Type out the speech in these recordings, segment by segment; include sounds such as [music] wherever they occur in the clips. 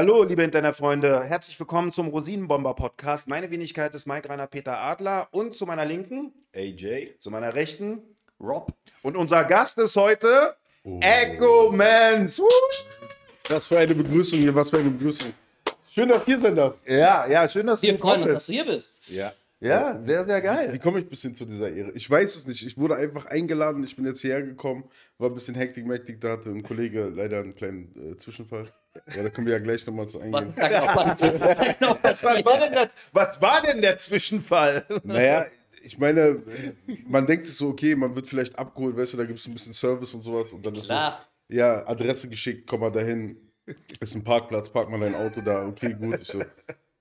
Hallo, liebe Internetfreunde, herzlich willkommen zum Rosinenbomber-Podcast. Meine Wenigkeit ist Mike Rainer Peter Adler und zu meiner Linken AJ. zu meiner Rechten Rob. und unser Gast ist heute Echo Mans. Was für eine Begrüßung hier, was für eine Begrüßung. Schön, dass ihr hier sein darf. Ja, ja, schön, dass du Wir freuen dass du hier bist. Ja. Ja, sehr, sehr Wie geil. komme ich bis hin zu dieser Ehre? Ich weiß es nicht. Ich wurde einfach eingeladen. Ich bin jetzt hierher gekommen. War ein bisschen Hektik, Mektik. Da hatte ein Kollege leider einen kleinen äh, Zwischenfall. Ja, da können wir ja gleich nochmal zu Was eingehen. ist da genau was [laughs] Was war denn der, was war denn der Zwischenfall? Naja, ich meine, man denkt sich so, okay, man wird vielleicht abgeholt, weißt du, da gibt es ein bisschen Service und sowas. Und dann ist so, Klar. ja, Adresse geschickt, komm mal dahin. Ist ein Parkplatz, park mal dein Auto da, okay, gut. Ich so,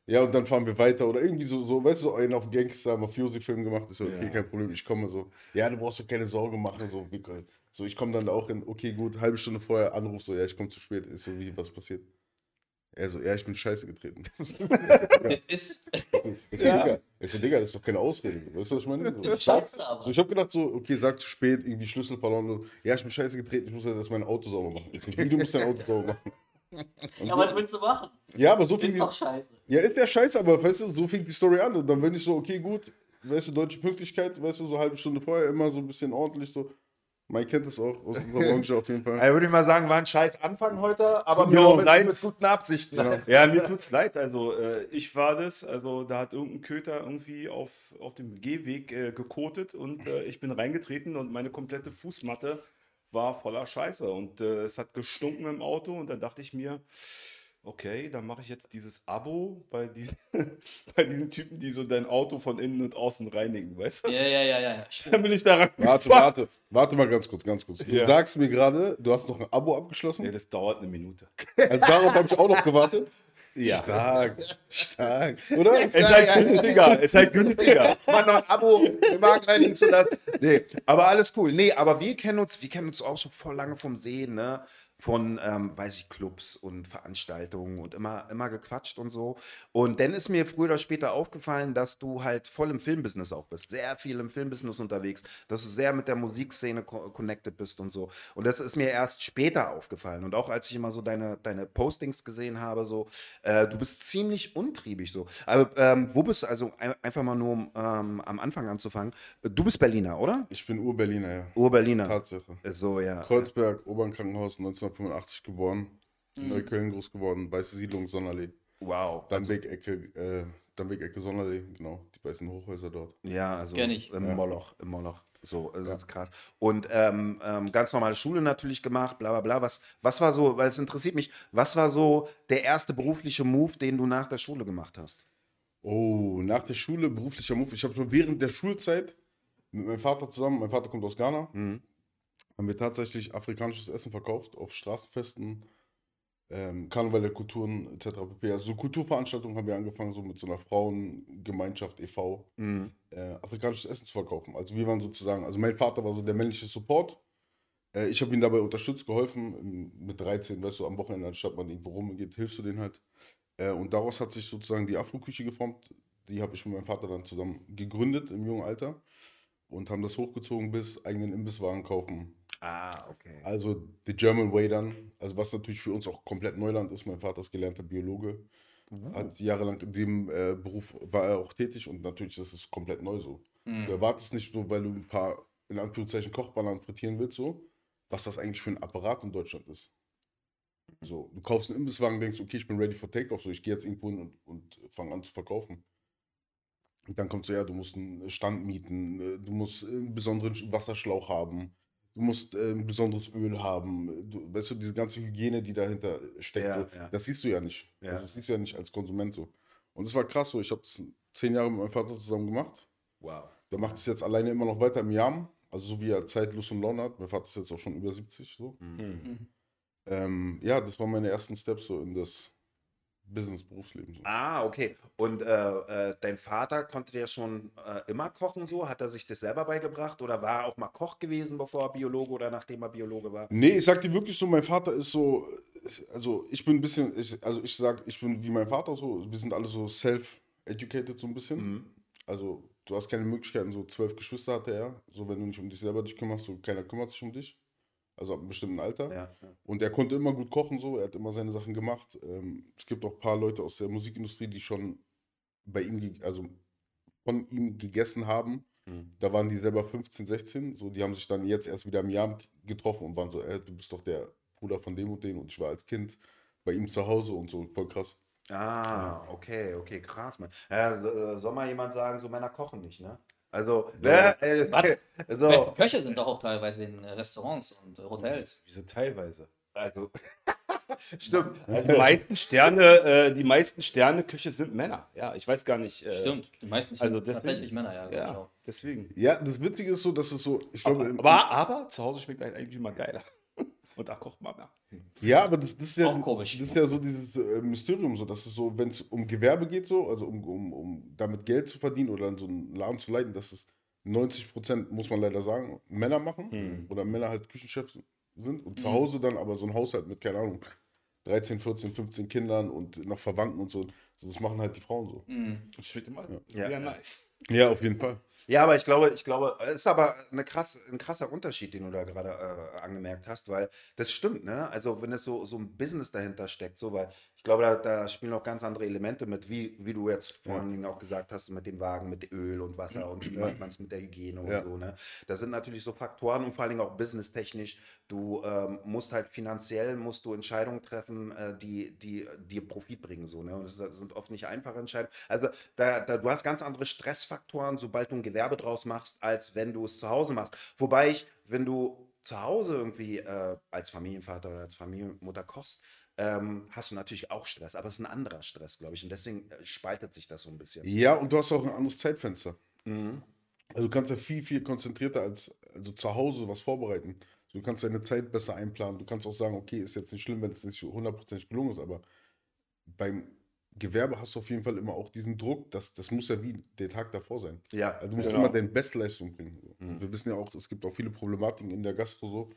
ja, und dann fahren wir weiter. Oder irgendwie so, so weißt du, einen auf Gangster, Mafiosi-Film gemacht. Ich so, okay, kein Problem, ich komme so. Ja, du brauchst doch keine Sorge machen. So, wir können- so ich komme dann da auch in, okay, gut, halbe Stunde vorher Anruf, so, ja, ich komme zu spät. Ich so, wie, was passiert? Er so, ja, ich bin scheiße getreten. Das [laughs] ist [laughs] Ich so, Digga, ich so, Digga, das ist doch keine Ausrede. Weißt du, was ich meine? So, scheiße, aber. so, ich habe gedacht, so, okay, sag zu spät, irgendwie Schlüssel verloren. So, ja, ich bin scheiße getreten, ich muss jetzt mein Auto sauber machen. Ich so, wie, du musst dein Auto sauber machen. Und [laughs] Ja, was so, willst du machen? ja, aber so fing Ist doch scheiße. ja, ist ja scheiße, aber weißt du, so fing die Story an. Und dann bin ich so, okay, gut, weißt du, deutsche Pünktlichkeit, weißt du, so eine halbe Stunde vorher immer so ein bisschen ordentlich so. Mike kennt das auch aus unserer Branche auf jeden Fall. Also würde ich mal sagen, war ein scheiß Anfang heute, aber Tut mir mit, leid. mit guten Absichten. [laughs] Ja, mir tut's leid. Also, äh, ich war das. Also, da hat irgendein Köter irgendwie auf, auf dem Gehweg äh, gekotet und äh, ich bin reingetreten und meine komplette Fußmatte war voller Scheiße und äh, es hat gestunken im Auto und dann dachte ich mir, okay, dann mache ich jetzt dieses Abo bei diesen, [laughs] bei diesen Typen, die so dein Auto von innen und außen reinigen, weißt du? Ja, ja, ja, ja. [laughs] Stimmt. Dann bin ich daran Warte, gefahren. warte, warte mal ganz kurz, ganz kurz. Du Ja. sagst mir gerade, du hast noch ein Abo abgeschlossen. Ja, das dauert eine Minute. [laughs] Also darauf habe ich auch noch gewartet. Ja. Stark, stark. Oder? Es ist halt günstiger. Es ist halt günstiger. mal noch ein Abo im Markt reinigen zu lassen. Nee, aber alles cool. Nee, aber wir kennen uns, wir kennen uns auch schon voll lange vom Sehen, ne? Von, ähm, weiß ich, Clubs und Veranstaltungen und immer, immer gequatscht und so. Und dann ist mir früher oder später aufgefallen, dass du halt voll im Filmbusiness auch bist. Sehr viel im Filmbusiness unterwegs, dass du sehr mit der Musikszene co connected bist und so. Und das ist mir erst später aufgefallen. Und auch als ich immer so deine, deine Postings gesehen habe, so, äh, du bist ziemlich untriebig so. Aber ähm, wo bist du, also ein, einfach mal nur um ähm, am Anfang anzufangen. Du bist Berliner, oder? Ich bin Ur-Berliner, ja. Ur-Berliner. Tatsache. So, ja. Kreuzberg, Obernkrankenhaus, 1985 geboren. In Neukölln groß geworden, Weiße Siedlung, Sonnerlee. Wow. Dann Weg-Ecke, äh, dann Weg-Ecke Sonnerlee, genau. Die weißen Hochhäuser dort. Ja, also im Moloch, im Moloch. So, das ist krass. Und ähm, ähm, ganz normale Schule natürlich gemacht, bla bla bla. Was, was war so, weil es interessiert mich, was war so der erste berufliche Move, den du nach der Schule gemacht hast? Oh, nach der Schule, beruflicher Move. Ich habe schon während der Schulzeit mit meinem Vater zusammen, mein Vater kommt aus Ghana, Mhm. Haben wir tatsächlich afrikanisches Essen verkauft auf Straßenfesten, ähm, Karneval der Kulturen etc. pp. Also so Kulturveranstaltungen haben wir angefangen, so mit so einer Frauengemeinschaft e.V. Mhm. äh, afrikanisches Essen zu verkaufen. Also wir waren sozusagen, also mein Vater war so der männliche Support. Äh, ich habe ihn dabei unterstützt, geholfen. Ähm, Mit 13, weißt du, am Wochenende, anstatt man irgendwo rumgeht, hilfst du denen halt. Äh, und daraus hat sich sozusagen die Afro-Küche geformt. Die habe ich mit meinem Vater dann zusammen gegründet im jungen Alter und haben das hochgezogen bis eigenen Imbisswagen kaufen. Ah, okay. Also the German Way dann, also was natürlich für uns auch komplett Neuland ist. Mein Vater ist gelernter Biologe, hat jahrelang in dem äh, Beruf war er auch tätig und natürlich das ist komplett neu so. Du erwartest nicht so, weil du ein paar in Anführungszeichen Kochbananen frittieren willst so, was das eigentlich für ein Apparat in Deutschland ist. So, du kaufst einen Imbisswagen, denkst, okay, ich bin ready for Takeoff, so ich gehe jetzt irgendwo hin und, und fange an zu verkaufen. Und dann kommt so, ja, du musst einen Stand mieten, äh, du musst einen besonderen Wasserschlauch haben, du musst äh, ein besonderes Öl haben, du, weißt du, diese ganze Hygiene, die dahinter steckt, Ja, so, ja. das siehst du ja nicht. Ja. Also, das siehst du ja nicht als Konsument so. Und das war krass so, ich habe das zehn Jahre mit meinem Vater zusammen gemacht. Wow. Der macht es jetzt alleine immer noch weiter im Jam, also so wie er Zeit, Lust und Laune hat. Mein Vater ist jetzt auch schon über 70 so. Mhm. Ähm, ja, das waren meine ersten Steps so in das Business-Berufsleben. So. Ah, okay. Und äh, äh, dein Vater konnte der schon äh, immer kochen so? Hat er sich das selber beigebracht oder war er auch mal Koch gewesen, bevor er Biologe oder nachdem er Biologe war? Nee, ich sag dir wirklich so, mein Vater ist so, also ich bin ein bisschen, ich, also ich sag, ich bin wie mein Vater so, wir sind alle so self-educated so ein bisschen. Mhm. Also du hast keine Möglichkeiten, so zwölf Geschwister hatte er, so wenn du nicht um dich selber dich kümmerst, so keiner kümmert sich um dich. Also ab einem bestimmten Alter. Ja, ja. Und er konnte immer gut kochen, so, er hat immer seine Sachen gemacht. Ähm, es gibt auch ein paar Leute aus der Musikindustrie, die schon bei ihm, also von ihm gegessen haben. Mhm. Da waren die selber 15, 16, so, die haben sich dann jetzt erst wieder im Jahr getroffen und waren so, ey, du bist doch der Bruder von dem und dem und ich war als Kind bei ihm zu Hause und so, voll krass. Ah, okay, okay, krass, man. Ja, äh, soll mal jemand sagen, so Männer kochen nicht, ne? Also, Ja. ne, äh, so, Beste Köche sind doch auch teilweise in Restaurants und Hotels. Wieso teilweise? also, [laughs] stimmt. Die meisten Sterne, äh, die meisten Sterne-Küche sind Männer. Ja, ich weiß gar nicht. Äh, Stimmt, die meisten sind also deswegen- tatsächlich Männer, ja. Ja, Genau. deswegen. Ja, das Witzige ist so, dass es so, ich glaube, Aber, im- aber, aber zu Hause schmeckt eigentlich immer geiler. Und da kocht man mehr. Ja, aber das, das ist ja, das ist ja so dieses äh, Mysterium, so, dass es so, wenn es um Gewerbe geht, so, also um, um, um damit Geld zu verdienen oder in so einen Laden zu leiten, dass es 90 Prozent, muss man leider sagen, Männer machen Hm. oder Männer halt Küchenchefs sind und zu Hause dann aber so ein Haushalt mit, keine Ahnung, 13, 14, 15 Kindern und noch Verwandten und so das machen halt die Frauen so. Mhm. Das schmeckt immer Ja. sehr nice. Ja, auf jeden Fall. Ja, aber ich glaube, ich glaube, es ist aber eine krass, ein krasser Unterschied, den du da gerade äh, angemerkt hast, weil das stimmt, ne? Also wenn es so, so ein Business dahinter steckt, so, weil glaube, da, da spielen auch ganz andere Elemente mit, wie, wie du jetzt vor allen Dingen auch gesagt hast, mit dem Wagen, mit Öl und Wasser und wie macht man es mit der Hygiene und Ja. so, ne? Das sind natürlich so Faktoren und vor allen Dingen auch businesstechnisch. Du ähm, musst halt finanziell, musst du Entscheidungen treffen, äh, die, die dir Profit bringen, so, ne? Und das sind oft nicht einfache Entscheidungen. Also da, da, du hast ganz andere Stressfaktoren, sobald du ein Gewerbe draus machst, als wenn du es zu Hause machst. Wobei ich, wenn du zu Hause irgendwie äh, als Familienvater oder als Familienmutter kochst, ähm, hast du natürlich auch Stress, aber es ist ein anderer Stress, glaube ich. Und deswegen äh, spaltet sich das so ein bisschen. Ja, und du hast auch ein anderes Zeitfenster. Mhm. Also du kannst ja viel, viel konzentrierter als also zu Hause was vorbereiten. Du kannst deine Zeit besser einplanen. Du kannst auch sagen, okay, ist jetzt nicht schlimm, wenn es nicht hundertprozentig gelungen ist, aber beim Gewerbe hast du auf jeden Fall immer auch diesen Druck, dass das muss ja wie der Tag davor sein. Ja, Also du musst Genau. immer deine Bestleistung bringen. Mhm. Wir wissen ja auch, es gibt auch viele Problematiken in der Gastro so,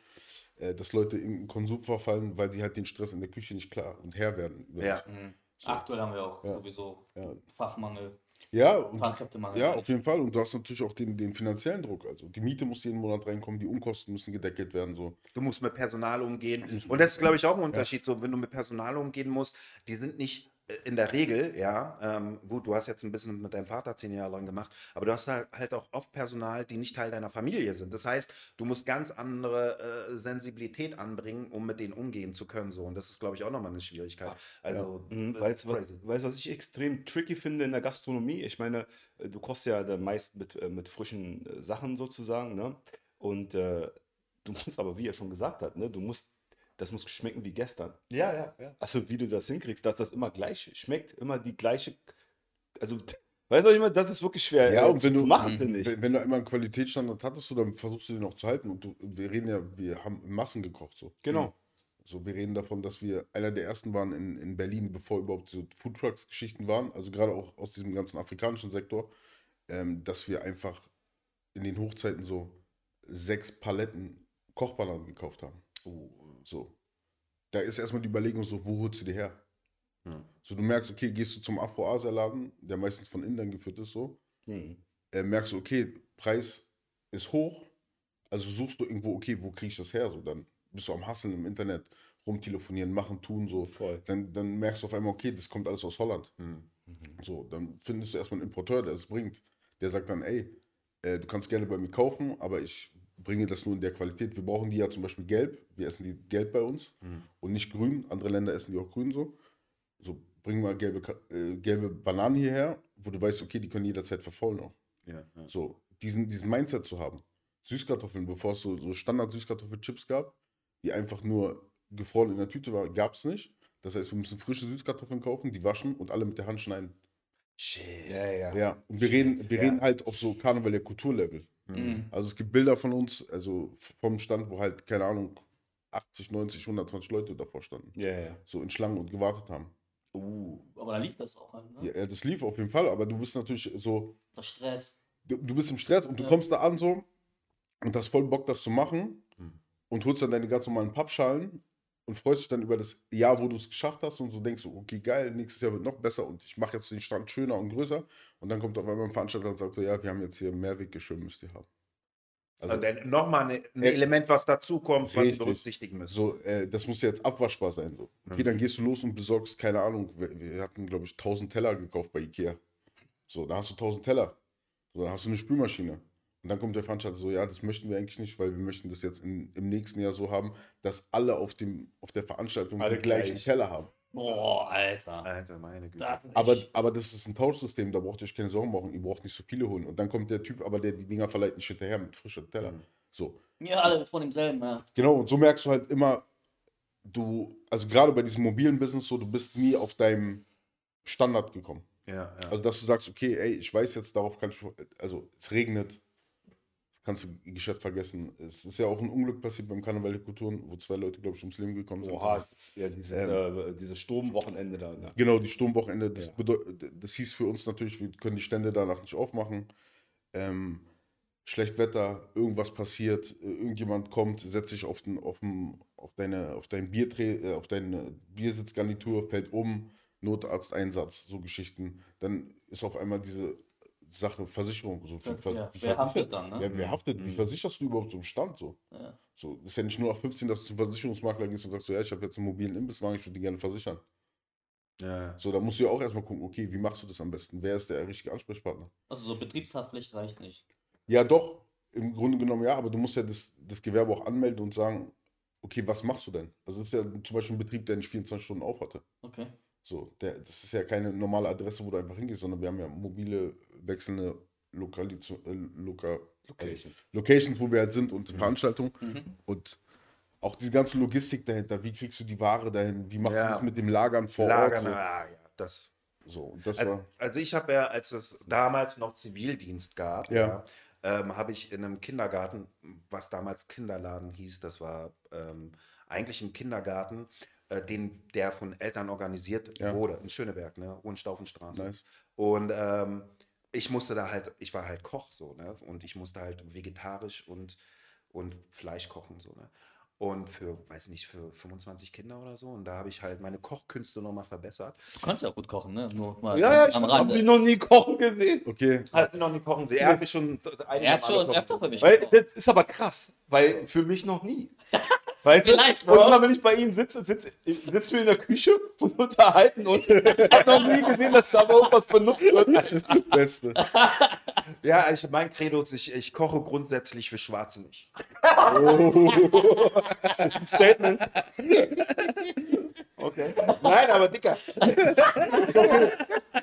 äh, dass Leute in Konsum verfallen, weil die halt den Stress in der Küche nicht klar und Herr werden. Ja. Mhm. Aktuell haben wir auch Ja. sowieso Ja. Fachmangel, Ja, und Fachkräftemangel. Ja, auf jeden Fall. Und du hast natürlich auch den, den finanziellen Druck. Also die Miete muss jeden Monat reinkommen, die Unkosten müssen gedeckelt werden. So. Du musst mit Personal umgehen. Und das ist, glaube ich, auch ein Unterschied. So, wenn du mit Personal umgehen musst, die sind nicht in der Regel, ja, ähm, gut, du hast jetzt ein bisschen mit deinem Vater zehn Jahre lang gemacht, aber du hast halt, auch oft Personal, die nicht Teil deiner Familie sind. Das heißt, du musst ganz andere äh, Sensibilität anbringen, um mit denen umgehen zu können. So. Und das ist, glaube ich, auch nochmal eine Schwierigkeit. Also, Mhm, das Weißt du, was, du, was ich extrem tricky finde in der Gastronomie? Ich meine, äh, du kochst ja dann meist mit, äh, mit frischen äh, Sachen sozusagen, ne? Und äh, du [laughs] musst aber, wie er schon gesagt hat, ne? Du musst, das muss schmecken wie gestern. Ja, ja, ja. Also wie du das hinkriegst, dass das immer gleich schmeckt, immer die gleiche. Also, weißt du, immer, das ist wirklich schwer Ja, äh, und zu wenn du, machen, finde ich. wenn, wenn du einmal einen Qualitätsstandard hattest, du, dann versuchst du den auch zu halten. Und du, wir reden ja, wir haben Massen gekocht. So. Genau. So, wir reden davon, dass wir einer der ersten waren in, in Berlin, bevor überhaupt so Foodtrucks-Geschichten waren, also gerade auch aus diesem ganzen afrikanischen Sektor, ähm, dass wir einfach in den Hochzeiten so sechs Paletten Kochbananen gekauft haben. So. Da ist erstmal die Überlegung so, wo holst du die her? Ja. So, du merkst, okay, gehst du zum Afro-Asia-Laden, der meistens von Indern geführt ist, so, Mhm. äh, merkst du, okay, Preis ist hoch, also suchst du irgendwo, okay, wo kriege ich das her? So, dann bist du am Hasseln im Internet, rumtelefonieren, machen, tun, so. Voll. Dann, dann merkst du auf einmal, okay, das kommt alles aus Holland. Mhm. So, dann findest du erstmal einen Importeur, der es bringt. Der sagt dann, ey, äh, du kannst gerne bei mir kaufen, aber ich bringe das nur in der Qualität. Wir brauchen die ja zum Beispiel gelb. Wir essen die gelb bei uns und nicht grün. Andere Länder essen die auch grün so. So, bring mal gelbe, äh, gelbe Bananen hierher, wo du weißt, okay, die können jederzeit verfaulen auch. Ja, ja. So, diesen, diesen Mindset zu haben. Süßkartoffeln, bevor es so, so Standard-Süßkartoffelchips gab, die einfach nur gefroren in der Tüte waren, gab es nicht. Das heißt, wir müssen frische Süßkartoffeln kaufen, die waschen und alle mit der Hand schneiden. Shit. Ja, ja. Ja, und wir reden, wir Ja. reden halt auf so Karneval der Kulturlevel. Mhm. Also es gibt Bilder von uns, also vom Stand, wo halt, keine Ahnung, 80, 90, 120 Leute davor standen. Ja, ja. So in Schlangen und gewartet haben. Uh. Aber da lief das auch halt, ne? Ja, das lief auf jeden Fall, aber du bist natürlich so, Der Stress. du, du bist im Stress und du Ja. kommst da an so und hast voll Bock, das zu machen Mhm. und holst dann deine ganz normalen Pappschalen und freust dich dann über das Jahr, wo du es geschafft hast und so denkst du, okay, geil, nächstes Jahr wird noch besser und ich mache jetzt den Stand schöner und größer und dann kommt auf einmal ein Veranstalter und sagt so, ja, wir haben jetzt hier Mehrweggeschirr, müsst ihr haben. Also, dann nochmal ein Äh, Element, was dazukommt, was wir berücksichtigen müssen. so, äh, das muss jetzt abwaschbar sein. So. Okay, dann gehst du los und besorgst, keine Ahnung, wir, wir hatten, glaube ich, 1000 Teller gekauft bei Ikea. So, da hast du 1000 Teller. So, dann hast du eine Spülmaschine. Und dann kommt der Veranstalter so, ja, das möchten wir eigentlich nicht, weil wir möchten das jetzt in, im nächsten Jahr so haben, dass alle auf, dem, auf der Veranstaltung Alle die gleichen gleich. Teller haben. Boah, Alter. Alter, meine Güte. Das Aber, aber das ist ein Tauschsystem, da braucht ihr euch keine Sorgen machen, ihr braucht nicht so viele holen. Und dann kommt der Typ, aber der die Dinger verleiht nicht hinterher mit frischer Teller. So. ja, alle von demselben, ja. Genau, und so merkst du halt immer, du, also gerade bei diesem mobilen Business so, du bist nie auf deinem Standard gekommen. ja, ja. Also, dass du sagst, okay, ey, ich weiß jetzt, darauf kann ich, also es regnet, kannst du Geschäft vergessen. Es ist ja auch ein Unglück passiert beim Karneval der Kulturen, wo zwei Leute, glaube ich, ums Leben gekommen sind. Oha, ja, diese, äh, diese Sturmwochenende da. Ne? Genau, die Sturmwochenende, das, Ja. das hieß für uns natürlich, wir können die Stände danach nicht aufmachen. Ähm, schlecht Wetter, irgendwas passiert, irgendjemand kommt, setzt sich auf, den, auf, den, auf deine, auf dein Biertre äh, auf deine Biersitzgarnitur, fällt um, Notarzteinsatz, so Geschichten. Dann ist auf einmal diese Sache Versicherung. So, Das- ver- ja, wie wer haftet dann, ne? Ja, wer haftet? Wie versicherst du überhaupt so einen Stand so? Ja. So, ist ja nicht nur auf 15, dass du zum Versicherungsmakler gehst und sagst, so, ja, ich habe jetzt einen mobilen Imbisswagen, ich würde die gerne versichern. ja. So, da musst du ja auch erstmal gucken, okay, wie machst du das am besten? Wer ist der richtige Ansprechpartner? Also so Betriebshaftpflicht reicht nicht. Ja, doch, im Grunde genommen ja, aber du musst ja das, das Gewerbe auch anmelden und sagen, okay, was machst du denn? Also, das ist ja zum Beispiel ein Betrieb, der nicht 24 Stunden auf hatte. Okay. So, der, das ist ja keine normale Adresse, wo du einfach hingehst, sondern wir haben ja mobile, wechselnde Lokaliz äh, Loka Locations. Locations, wo wir halt sind und Veranstaltungen. Mhm. Und auch diese ganze Logistik dahinter, wie kriegst du die Ware dahin, wie machst Ja. du das mit dem Lagern vor Lagern, Ort? ah, ja, das. So, das Al- war, Also ich habe ja, als es damals noch Zivildienst gab, Ja. ja, ähm, habe ich in einem Kindergarten, was damals Kinderladen hieß, das war ähm, eigentlich ein Kindergarten, äh, den, der von Eltern organisiert Ja. wurde, in Schöneberg, ne, Hohenstaufenstraße. Nice. Und ähm, ich musste da halt, ich war halt Koch so, ne? Und ich musste halt vegetarisch und, und Fleisch kochen, so, ne? Und für, weiß nicht, für 25 Kinder oder so. Und da habe ich halt meine Kochkünste nochmal verbessert. Du kannst ja auch gut kochen, ne? Nur mal Ja, ja, am, ich am hab Hab die Rande. noch nie kochen gesehen. okay, Hast du noch nie kochen sehen? Er hat mich schon Er hat schon öfter für mich Weil das ist aber krass, weil für mich noch nie. [laughs] [laughs] Weißt du? Vielleicht, Und immer wenn ich bei ihnen sitze, sitze sitzen wir in der Küche und unterhalten uns. Ich habe noch nie gesehen, dass da irgendwas benutzt wird. Alter. Beste. Ja, ich, mein Credo ist, ich, ich koche grundsätzlich für Schwarze nicht. Das ist ein Statement. Okay. Nein, aber Dicker. [laughs]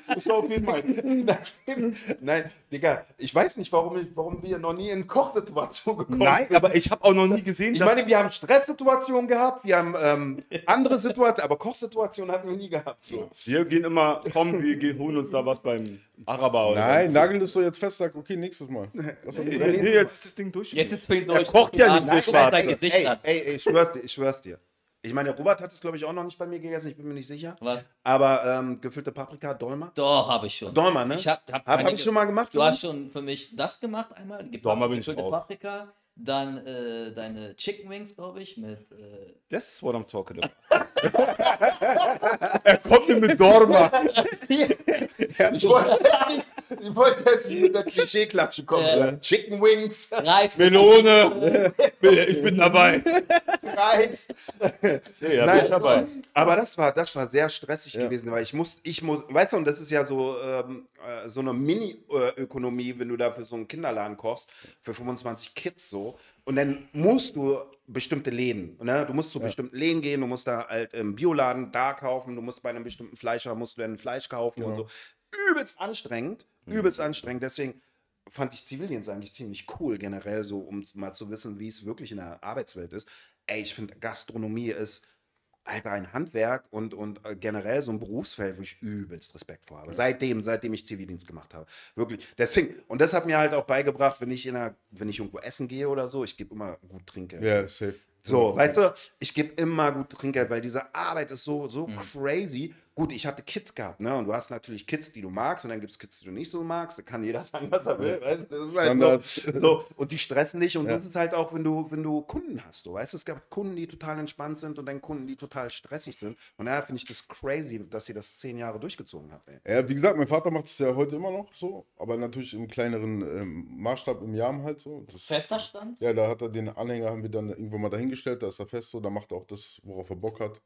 Das ist okay, Mike. Nein, nein, Digga, ich weiß nicht, warum, ich, warum wir noch nie in Kochsituationen gekommen Nein, sind. aber ich habe auch noch nie gesehen, Ich dass meine, wir haben Stresssituationen gehabt, wir haben ähm, andere Situationen, aber Kochsituationen hatten wir nie gehabt. So. wir gehen immer, komm, wir gehen, holen uns da was beim Araber. Oder Nein, nagel das doch jetzt fest, sag, okay, nächstes Mal. Was sagen? Nee, jetzt ist das Ding durch. Jetzt ist für ihn durch. kocht ja nicht Nein, Schwarze. sein Gesicht Ey, ey, ey, ich schwör's dir, ich schwör's dir. Ich meine, Robert hat es, glaube ich, auch noch nicht bei mir gegessen, ich bin mir nicht sicher. Was? Aber ähm, gefüllte Paprika, Dolma. Doch, habe ich schon. Dolma, ne? Ich hab, hab, Hab, hab ich schon mal gemacht. Du hast schon für mich das gemacht einmal. Dolma bin ich gefüllte raus. Paprika. Dann äh, deine Chicken Wings, glaube ich, mit. Äh, That's what I'm talking about. [laughs] er kommt mit Dorma. Ich wollte jetzt nicht- ich wollte jetzt nicht mit der Klischee-Klatsche kommen. Ja. Chicken Wings, Reis. Melone. Ich bin dabei. Reis. Ja, Nein, bin dabei. Aber das war, das war sehr stressig Ja. gewesen, weil ich muss, ich muss, weißt du, und das ist ja so, ähm, äh, so eine Mini-Ökonomie, wenn du da für so einen Kinderladen kochst, für 25 Kids so. Und dann musst du bestimmte Läden, ne? Du musst zu bestimmten Läden gehen, du musst da halt im Bioladen da kaufen, du musst bei einem bestimmten Fleischer, musst du dann Fleisch kaufen und so. Übelst anstrengend, übelst anstrengend. Deswegen fand ich Zivildienst eigentlich ziemlich cool, generell so, um mal zu wissen, wie es wirklich in der Arbeitswelt ist. Ey, ich finde, Gastronomie ist einfach ein Handwerk und, und äh, generell so ein Berufsfeld, wo ich übelst Respekt vor habe. Seitdem, seitdem ich Zivildienst gemacht habe. Wirklich. Deswegen, und das hat mir halt auch beigebracht, wenn ich in einer, wenn ich irgendwo essen gehe oder so, ich gebe immer gut Trinkgeld. Ja, safe. So, weißt du, ich gebe immer gut Trinkgeld, weil diese Arbeit ist so, so crazy. Gut, ich hatte Kids gehabt, ne? Und du hast natürlich Kids, die du magst, und dann gibt es Kids, die du nicht so magst. Da kann jeder [laughs] sagen, was er will. Weißt? du? Das ist halt so, so, und die stressen dich. Und Ja. so ist es halt auch, wenn du, wenn du Kunden hast. So, weißt? du? Es gab Kunden, die total entspannt sind und dann Kunden, die total stressig sind. Und daher finde ich das crazy, dass sie das zehn Jahre durchgezogen hat. Ey. Ja, wie gesagt, mein Vater macht es ja heute immer noch so, aber natürlich im kleineren ähm, Maßstab im Jahr halt so. Das, Fester Stand? ja, da hat er den Anhänger, haben wir dann irgendwann mal dahingestellt, da ist er fest so, da macht er auch das, worauf er Bock hat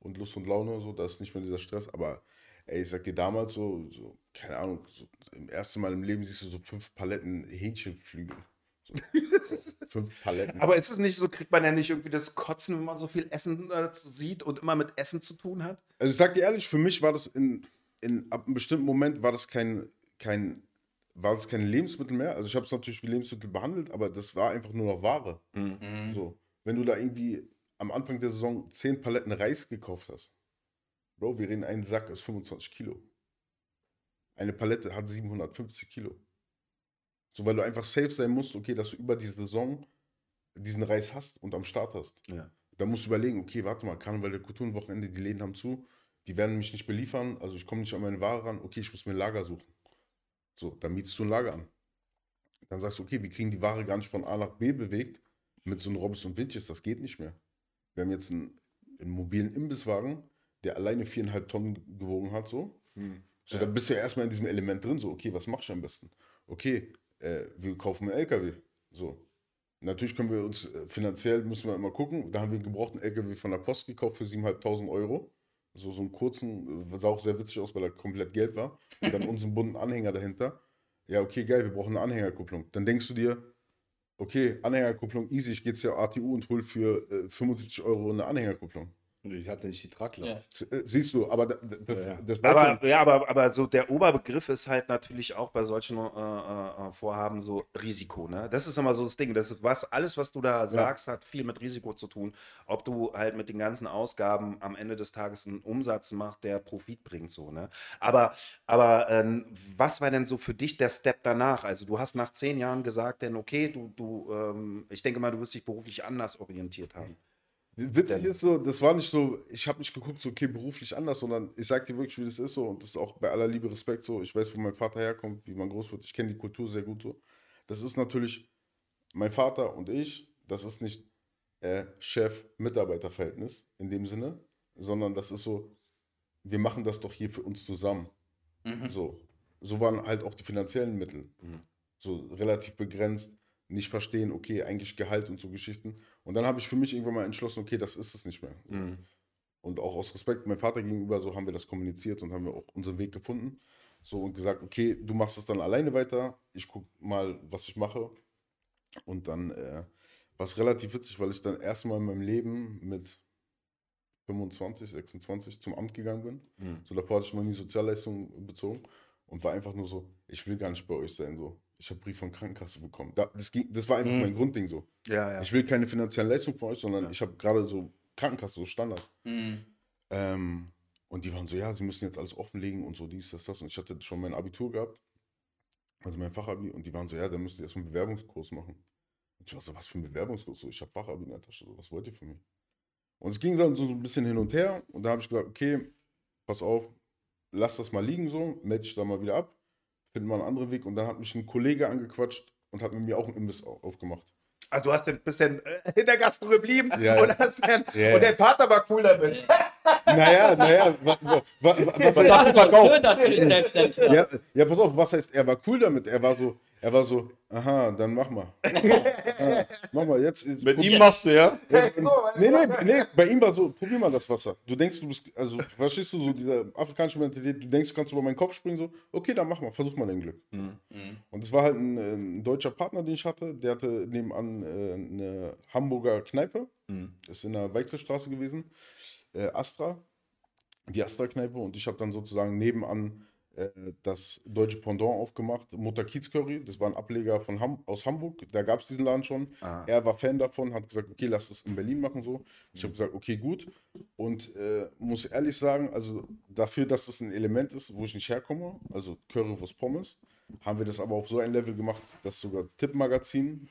und Lust und Laune so, da ist nicht mehr dieser Stress, aber ey, ich sag dir damals so, so keine Ahnung, so, im ersten Mal im Leben siehst du so fünf Paletten Hähnchenflügel. So. [laughs] fünf Paletten. Aber ist es nicht so, kriegt man ja nicht irgendwie das Kotzen, wenn man so viel Essen äh, sieht und immer mit Essen zu tun hat? Also ich sag dir ehrlich, für mich war das in, in ab einem bestimmten Moment war das kein, kein, war das kein Lebensmittel mehr. Also ich habe es natürlich wie Lebensmittel behandelt, aber das war einfach nur noch Ware. Mhm. So, wenn du da irgendwie am Anfang der Saison 10 Paletten Reis gekauft hast, Bro, wir reden, ein Sack ist 25 Kilo. Eine Palette hat 750 Kilo. So, weil du einfach safe sein musst, okay, dass du über die Saison diesen Reis hast und am Start hast. Ja. Da musst du überlegen, okay, warte mal, Karneval der Kulturenwochenende, die Läden haben zu, die werden mich nicht beliefern, also ich komme nicht an meine Ware ran, okay, ich muss mir ein Lager suchen. So, dann mietest du ein Lager an. Dann sagst du, okay, wir kriegen die Ware gar nicht von A nach B bewegt mit so einem Robinson Winches, das geht nicht mehr. Wir haben jetzt einen, einen mobilen Imbisswagen, der alleine viereinhalb Tonnen gewogen hat, so. So, da bist du ja erstmal in diesem Element drin, so, okay, was mach ich am besten? Okay, äh, wir kaufen einen LKW, so. Natürlich können wir uns äh, finanziell, müssen wir immer gucken, da haben wir einen gebrauchten LKW von der Post gekauft für 7.500 Euro. So, so einen kurzen, äh, sah auch sehr witzig aus, weil er komplett gelb war. Und dann unseren bunten Anhänger dahinter. Ja, okay, geil, wir brauchen eine Anhängerkupplung. Dann denkst du dir, okay, Anhängerkupplung, easy, ich gehe ja ATU und hol für äh, 75 Euro eine Anhängerkupplung. Ich hatte nicht die Tragkraft. Ja. Äh, Siehst du, aber da, da, das, Ja, ja. das Aber, ja, aber, aber so der Oberbegriff ist halt natürlich auch bei solchen äh, äh, Vorhaben so Risiko. Ne? Das ist immer so das Ding. Das ist was, alles, was du da sagst, hat viel mit Risiko zu tun. Ob du halt mit den ganzen Ausgaben am Ende des Tages einen Umsatz machst, der Profit bringt. So, ne? Aber, aber ähm, was war denn so für dich der Step danach? Also du hast nach zehn Jahren gesagt, denn okay, du, du ähm, ich denke mal, du wirst dich beruflich anders orientiert haben. Witzig ist so, das war nicht so, ich habe nicht geguckt, so, okay, beruflich anders, sondern ich sag dir wirklich, wie das ist so und das ist auch bei aller Liebe Respekt so. Ich weiß, wo mein Vater herkommt, wie man groß wird. Ich kenne die Kultur sehr gut so. Das ist natürlich mein Vater und ich, das ist nicht äh, Chef-Mitarbeiter-Verhältnis in dem Sinne, sondern das ist so, wir machen das doch hier für uns zusammen. Mhm. So. So waren halt auch die finanziellen Mittel. So relativ begrenzt, nicht verstehen, okay, eigentlich Gehalt und so Geschichten. Und dann habe ich für mich irgendwann mal entschlossen, okay, das ist es nicht mehr. Und auch aus Respekt meinem Vater gegenüber, so haben wir das kommuniziert und haben wir auch unseren Weg gefunden. So und gesagt, okay, du machst es dann alleine weiter, ich gucke mal, was ich mache. Und dann äh, war es relativ witzig, weil ich dann erstmal in meinem Leben mit 25, 26 zum Amt gegangen bin. So davor hatte ich noch nie Sozialleistungen bezogen und war einfach nur so, ich will gar nicht bei euch sein. So. Ich habe Brief von Krankenkasse bekommen. Da, das, ging, das war einfach mein Grundding so. Ja, ja. Ich will keine finanziellen Leistungen von euch, sondern ich habe gerade so Krankenkasse, so Standard. Mhm. Ähm, und die waren so, ja, sie müssen jetzt alles offenlegen und so dies, das, das. Und ich hatte schon mein Abitur gehabt, also mein Fachabi, und die waren so, ja, dann müsst ihr erstmal einen Bewerbungskurs machen. Und ich war so, was für ein Bewerbungskurs? So, ich habe Fachabi in der Tasche, so, was wollt ihr von mir? Und es ging dann so, so ein bisschen hin und her und da habe ich gesagt, okay, pass auf, lass das mal liegen so, melde dich da mal wieder ab, finden wir einen anderen Weg. Und dann hat mich ein Kollege angequatscht und hat mit mir auch einen Imbiss au- aufgemacht. Also du hast bist dann äh, in der Gastro geblieben Ja, und, dann, Ja, und der Vater war cool damit. [laughs] Naja, naja, wa, wa, wa, [laughs] was, Das heißt, ist schön, dass du dich selbstständig machst. ja, ja, pass auf, was heißt, er war cool damit? Er war so, er war so, aha, dann mach mal. [laughs] Ja, mach mal, jetzt. Mit ihm machst du, ja? Nee, nee, nee, bei ihm war so, probier mal das Wasser. Du denkst, du bist, also, verstehst du, so diese afrikanische Mentalität, du denkst, du kannst über meinen Kopf springen, so, okay, dann mach mal, versuch mal dein Glück. Und es war halt ein, äh, ein deutscher Partner, den ich hatte, der hatte nebenan äh, eine Hamburger Kneipe, ist in der Weichselstraße gewesen, äh, Astra, die Astra-Kneipe und ich habe dann sozusagen nebenan das deutsche Pendant aufgemacht, Mutter Kiez Curry, das war ein Ableger von Ham aus Hamburg, da gab es diesen Laden schon. Ah. Er war Fan davon, hat gesagt, okay, lass das in Berlin machen so. Ich habe gesagt, okay, gut. Und äh, muss ehrlich sagen, also dafür, dass das ein Element ist, wo ich nicht herkomme, also Currywurst Pommes, haben wir das aber auf so ein Level gemacht, dass sogar Tippmagazin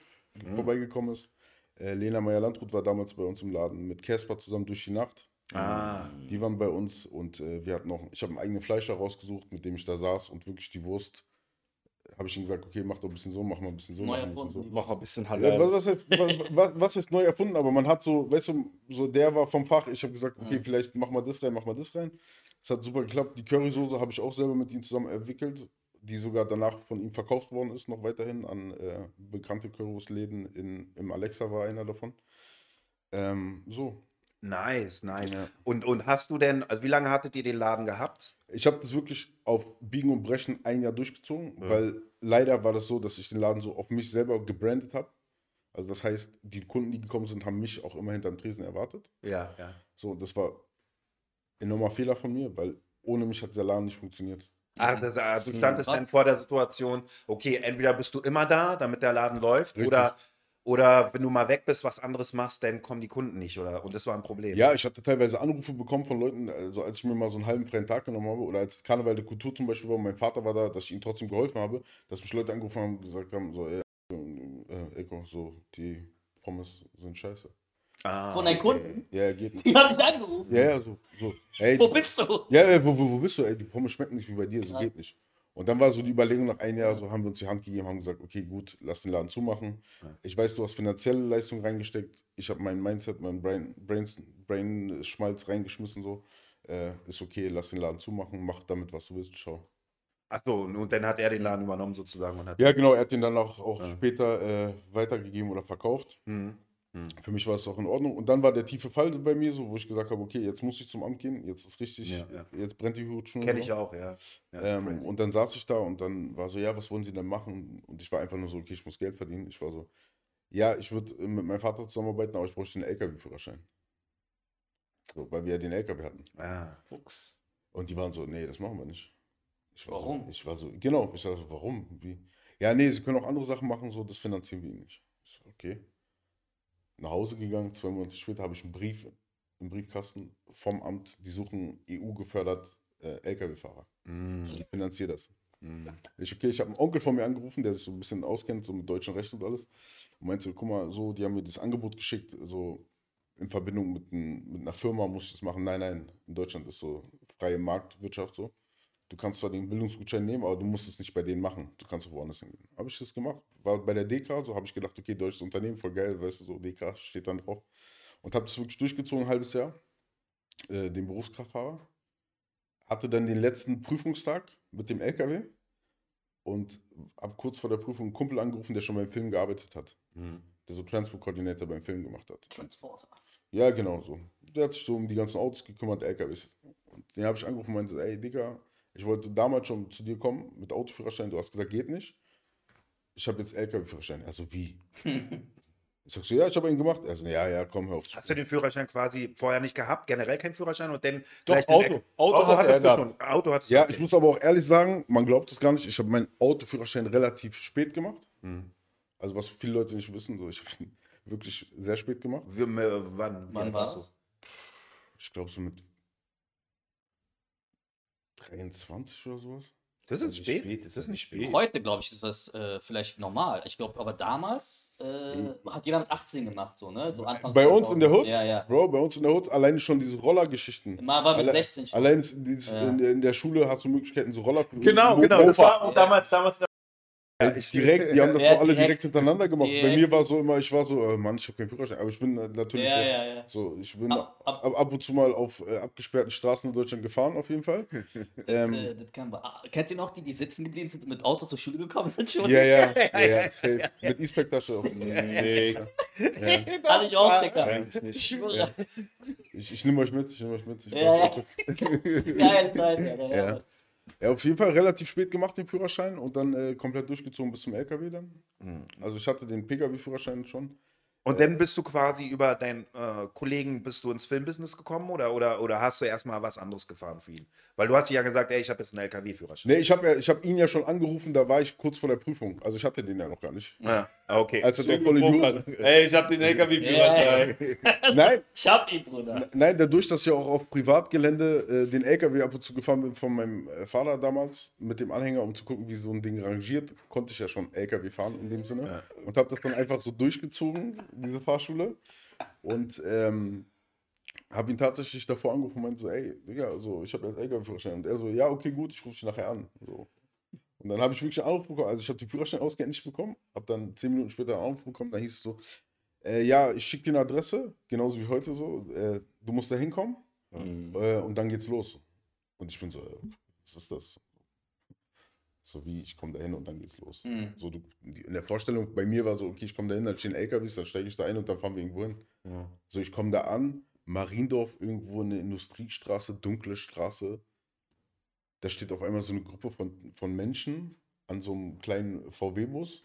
vorbeigekommen ist. Äh, Lena Meyer-Landrut war damals bei uns im Laden mit Casper zusammen durch die Nacht. Ah. Die waren bei uns und äh, wir hatten noch, ich habe einen eigenen Fleischer rausgesucht, mit dem ich da saß und wirklich die Wurst, habe ich ihm gesagt, okay, mach doch ein bisschen so, mach mal ein bisschen so, Neu mach mal ein bisschen so. erfunden. Mach ein bisschen Ja, Halal. was, was, heißt, was, was heißt neu erfunden? Aber man hat so, weißt du, so der war vom Fach. Ich habe gesagt, okay, vielleicht mach mal das rein, mach mal das rein. Es hat super geklappt. Die Currysoße habe ich auch selber mit ihm zusammen entwickelt, die sogar danach von ihm verkauft worden ist, noch weiterhin an äh, bekannte Currywurstläden. In, Im Alexa war einer davon. Ähm, so. Nice, nice. Ja. Und, und hast du denn, also wie lange hattet ihr den Laden gehabt? Ich habe das wirklich auf Biegen und Brechen ein Jahr durchgezogen, weil leider war das so, dass ich den Laden so auf mich selber gebrandet habe. Also das heißt, die Kunden, die gekommen sind, haben mich auch immer hinterm Tresen erwartet. Ja, ja. So, das war enormer Fehler von mir, weil ohne mich hat der Laden nicht funktioniert. Ach, das, ah, du standest Was? dann vor der Situation, okay, entweder bist du immer da, damit der Laden läuft, Richtig. oder, oder wenn du mal weg bist, was anderes machst, dann kommen die Kunden nicht, oder? Und das war ein Problem. Ja, ich hatte teilweise Anrufe bekommen von Leuten, also als ich mir mal so einen halben freien Tag genommen habe, oder als Karneval der Kultur zum Beispiel war, und mein Vater war da, dass ich ihm trotzdem geholfen habe, dass mich Leute angerufen haben und gesagt haben, so, ey, äh, Eko, so, die Pommes sind scheiße. Ah, Von deinen. Kunden? Ja, geht nicht. Die hab ich angerufen. Ja, ja, so, so. Ey, Wo bist du? Ja, ja, wo, wo, wo bist du? Ey, die Pommes schmecken nicht wie bei dir, so geht nicht. Und dann war so die Überlegung nach einem Jahr, so haben wir uns die Hand gegeben, haben gesagt, okay, gut, lass den Laden zumachen. Ich weiß, du hast finanzielle Leistung reingesteckt. Ich habe mein Mindset, mein Brain, Brain, Brain Schmalz reingeschmissen, so. Äh, ist okay, lass den Laden zumachen, mach damit, was du willst, schau. Achso, und, dann hat er den Laden übernommen sozusagen und hat. Ja, genau, er hat den dann auch, auch später äh, weitergegeben oder verkauft. Mhm. Für mich war es auch in Ordnung. Und dann war der tiefe Fall bei mir, so, wo ich gesagt habe, okay, jetzt muss ich zum Amt gehen, jetzt ist richtig, Ja, ja. jetzt brennt die Hutschnur. Kenne so. ich auch, ja. ja Ähm, und dann saß ich da und dann war so, ja, was wollen Sie denn machen? Und ich war einfach nur so, okay, ich muss Geld verdienen. Ich war so, ja, ich würde mit meinem Vater zusammenarbeiten, aber ich bräuchte einen LKW-Führerschein. So, weil wir ja den LKW hatten. ah. Fuchs. Und die waren so, nee, das machen wir nicht. Ich war Warum? So, ich war so, genau, ich war so, warum? Wie? Ja, nee, Sie können auch andere Sachen machen, so, das finanzieren wir Ihnen nicht. Ich so, okay. Nach Hause gegangen, zwei Monate später habe ich einen Brief im Briefkasten vom Amt, die suchen EU-gefördert äh, LKW-Fahrer. Mhm. Ich finanziere das. Mhm. Ich, okay, ich habe einen Onkel von mir angerufen, der sich so ein bisschen auskennt, so mit deutschem Recht und alles. Und meinte so, guck mal, so, die haben mir das Angebot geschickt, so in Verbindung mit, ein, mit einer Firma muss ich das machen. Nein, nein, in Deutschland ist so freie Marktwirtschaft so. Du kannst zwar den Bildungsgutschein nehmen, aber du musst es nicht bei denen machen. Du kannst auch woanders hingehen. Habe ich das gemacht. War bei der DK, so habe ich gedacht, okay, deutsches Unternehmen, voll geil, weißt du, so DK steht dann drauf. Und habe das wirklich durchgezogen, ein halbes Jahr, äh, den Berufskraftfahrer. Hatte dann den letzten Prüfungstag mit dem LKW und habe kurz vor der Prüfung einen Kumpel angerufen, der schon beim Film gearbeitet hat. Mhm. Der so Transport Coordinator beim Film gemacht hat. Transporter. Ja, genau so. Der hat sich so um die ganzen Autos gekümmert, LKWs. Und den habe ich angerufen und meinte, ey Digga, ich wollte damals schon zu dir kommen mit Autoführerschein. Du hast gesagt, geht nicht. Ich habe jetzt LKW-Führerschein. Also wie? [laughs] ich sag so, ja, ich habe ihn gemacht. Also ja, ja, komm, hör auf. Hast du den Führerschein quasi vorher nicht gehabt, generell keinen Führerschein und dann Doch, Auto. Auto hat er hattest du gehabt. schon. Auto hattest Ja, du. ich muss aber auch ehrlich sagen, man glaubt es gar nicht. Ich habe meinen Autoführerschein relativ spät gemacht. Mhm. Also was viele Leute nicht wissen, so ich habe ihn wirklich sehr spät gemacht. Wie- äh, Wann, Wann war warst das? Ich glaube so mit 23 oder sowas. Das ist nicht spät. spät, Das ist nicht spät. Heute, glaube ich, ist das äh, vielleicht normal. Ich glaube, aber damals äh, hat jeder mit 18 gemacht, so, ne? So Anfang Bei uns in der 2000. Hood? Ja, ja. Bro, bei uns in der Hut alleine schon diese Rollergeschichten. Mal war mit Alle- 16 schon. Allein in, dieses- Ja. in, in der Schule hast du Möglichkeiten, so Roller Genau, Mo- genau. Das war auch damals, damals Ey, direkt, die haben das Ja, so alle direkt. direkt hintereinander gemacht. Bei Direkt. mir war so immer, ich war so, äh, Mann, ich habe keinen Führerschein, aber ich bin äh, natürlich Ja, so, ja, ja. so, ich bin Ab- ab, ab- und zu mal auf äh, abgesperrten Straßen in Deutschland gefahren, auf jeden Fall. [laughs] ähm, Äh, das kann man. Ah, Kennt ihr noch die, die sitzen geblieben sind, mit Auto zur Schule gekommen sind schon? ja, ja, [laughs] ja, ja, safe. Mit E-Spec-Tasche. auch. Nee, [laughs] Hatte ich auch, Digga. Ich nicht. Ich, ich nehme euch mit, ich nehme euch mit. Ich Ja, ja. Geile Zeit, ja. Ja. Auf jeden Fall relativ spät gemacht, den Führerschein und dann äh, komplett durchgezogen bis zum LKW dann. Also ich hatte den Pkw-Führerschein schon. Und dann bist du quasi über deinen äh, Kollegen bist du ins Filmbusiness gekommen oder, oder, oder hast du erstmal was anderes gefahren für ihn? Weil du hast ja gesagt, ey, ich habe jetzt einen LKW-Führerschein. Nee, ich habe ja, ich hab ihn ja schon angerufen, da war ich kurz vor der Prüfung. Also ich hatte den ja noch gar nicht. Ja, okay. Als er doch voll Hose- Ey, ich hab den LKW-Führerschein. [laughs] Nein, Ich hab ihn, Bruder. nein, dadurch, dass ich auch auf Privatgelände äh, den LKW ab und zu gefahren bin von meinem äh, Vater damals mit dem Anhänger, um zu gucken, wie so ein Ding rangiert, konnte ich ja schon LKW fahren in dem Sinne. Und habe das dann einfach so durchgezogen, diese Fahrschule. Und ähm, habe ihn tatsächlich davor angerufen und meinte so, ey, Digga, also ich habe jetzt LKW-Führerschein. Und er so, ja, okay, gut, ich rufe dich nachher an. So. Und dann habe ich wirklich einen Anruf bekommen. Also ich habe die Führerschein ausgehend bekommen, habe dann zehn Minuten später einen Anruf bekommen. Dann hieß es so, äh, ja, ich schicke dir eine Adresse, genauso wie heute so. Äh, du musst da hinkommen äh, und dann geht's los. Und ich bin so, äh, was ist das? So wie, ich komme da hin und dann geht's los. Mhm. So, du, die- in der Vorstellung bei mir war so, okay, ich komme da hin, dann stehen LKWs, dann steige ich da ein und dann fahren wir irgendwo hin. So, ich komme da an, Mariendorf, irgendwo eine Industriestraße, dunkle Straße. Da steht auf einmal so eine Gruppe von, von Menschen an so einem kleinen VW-Bus.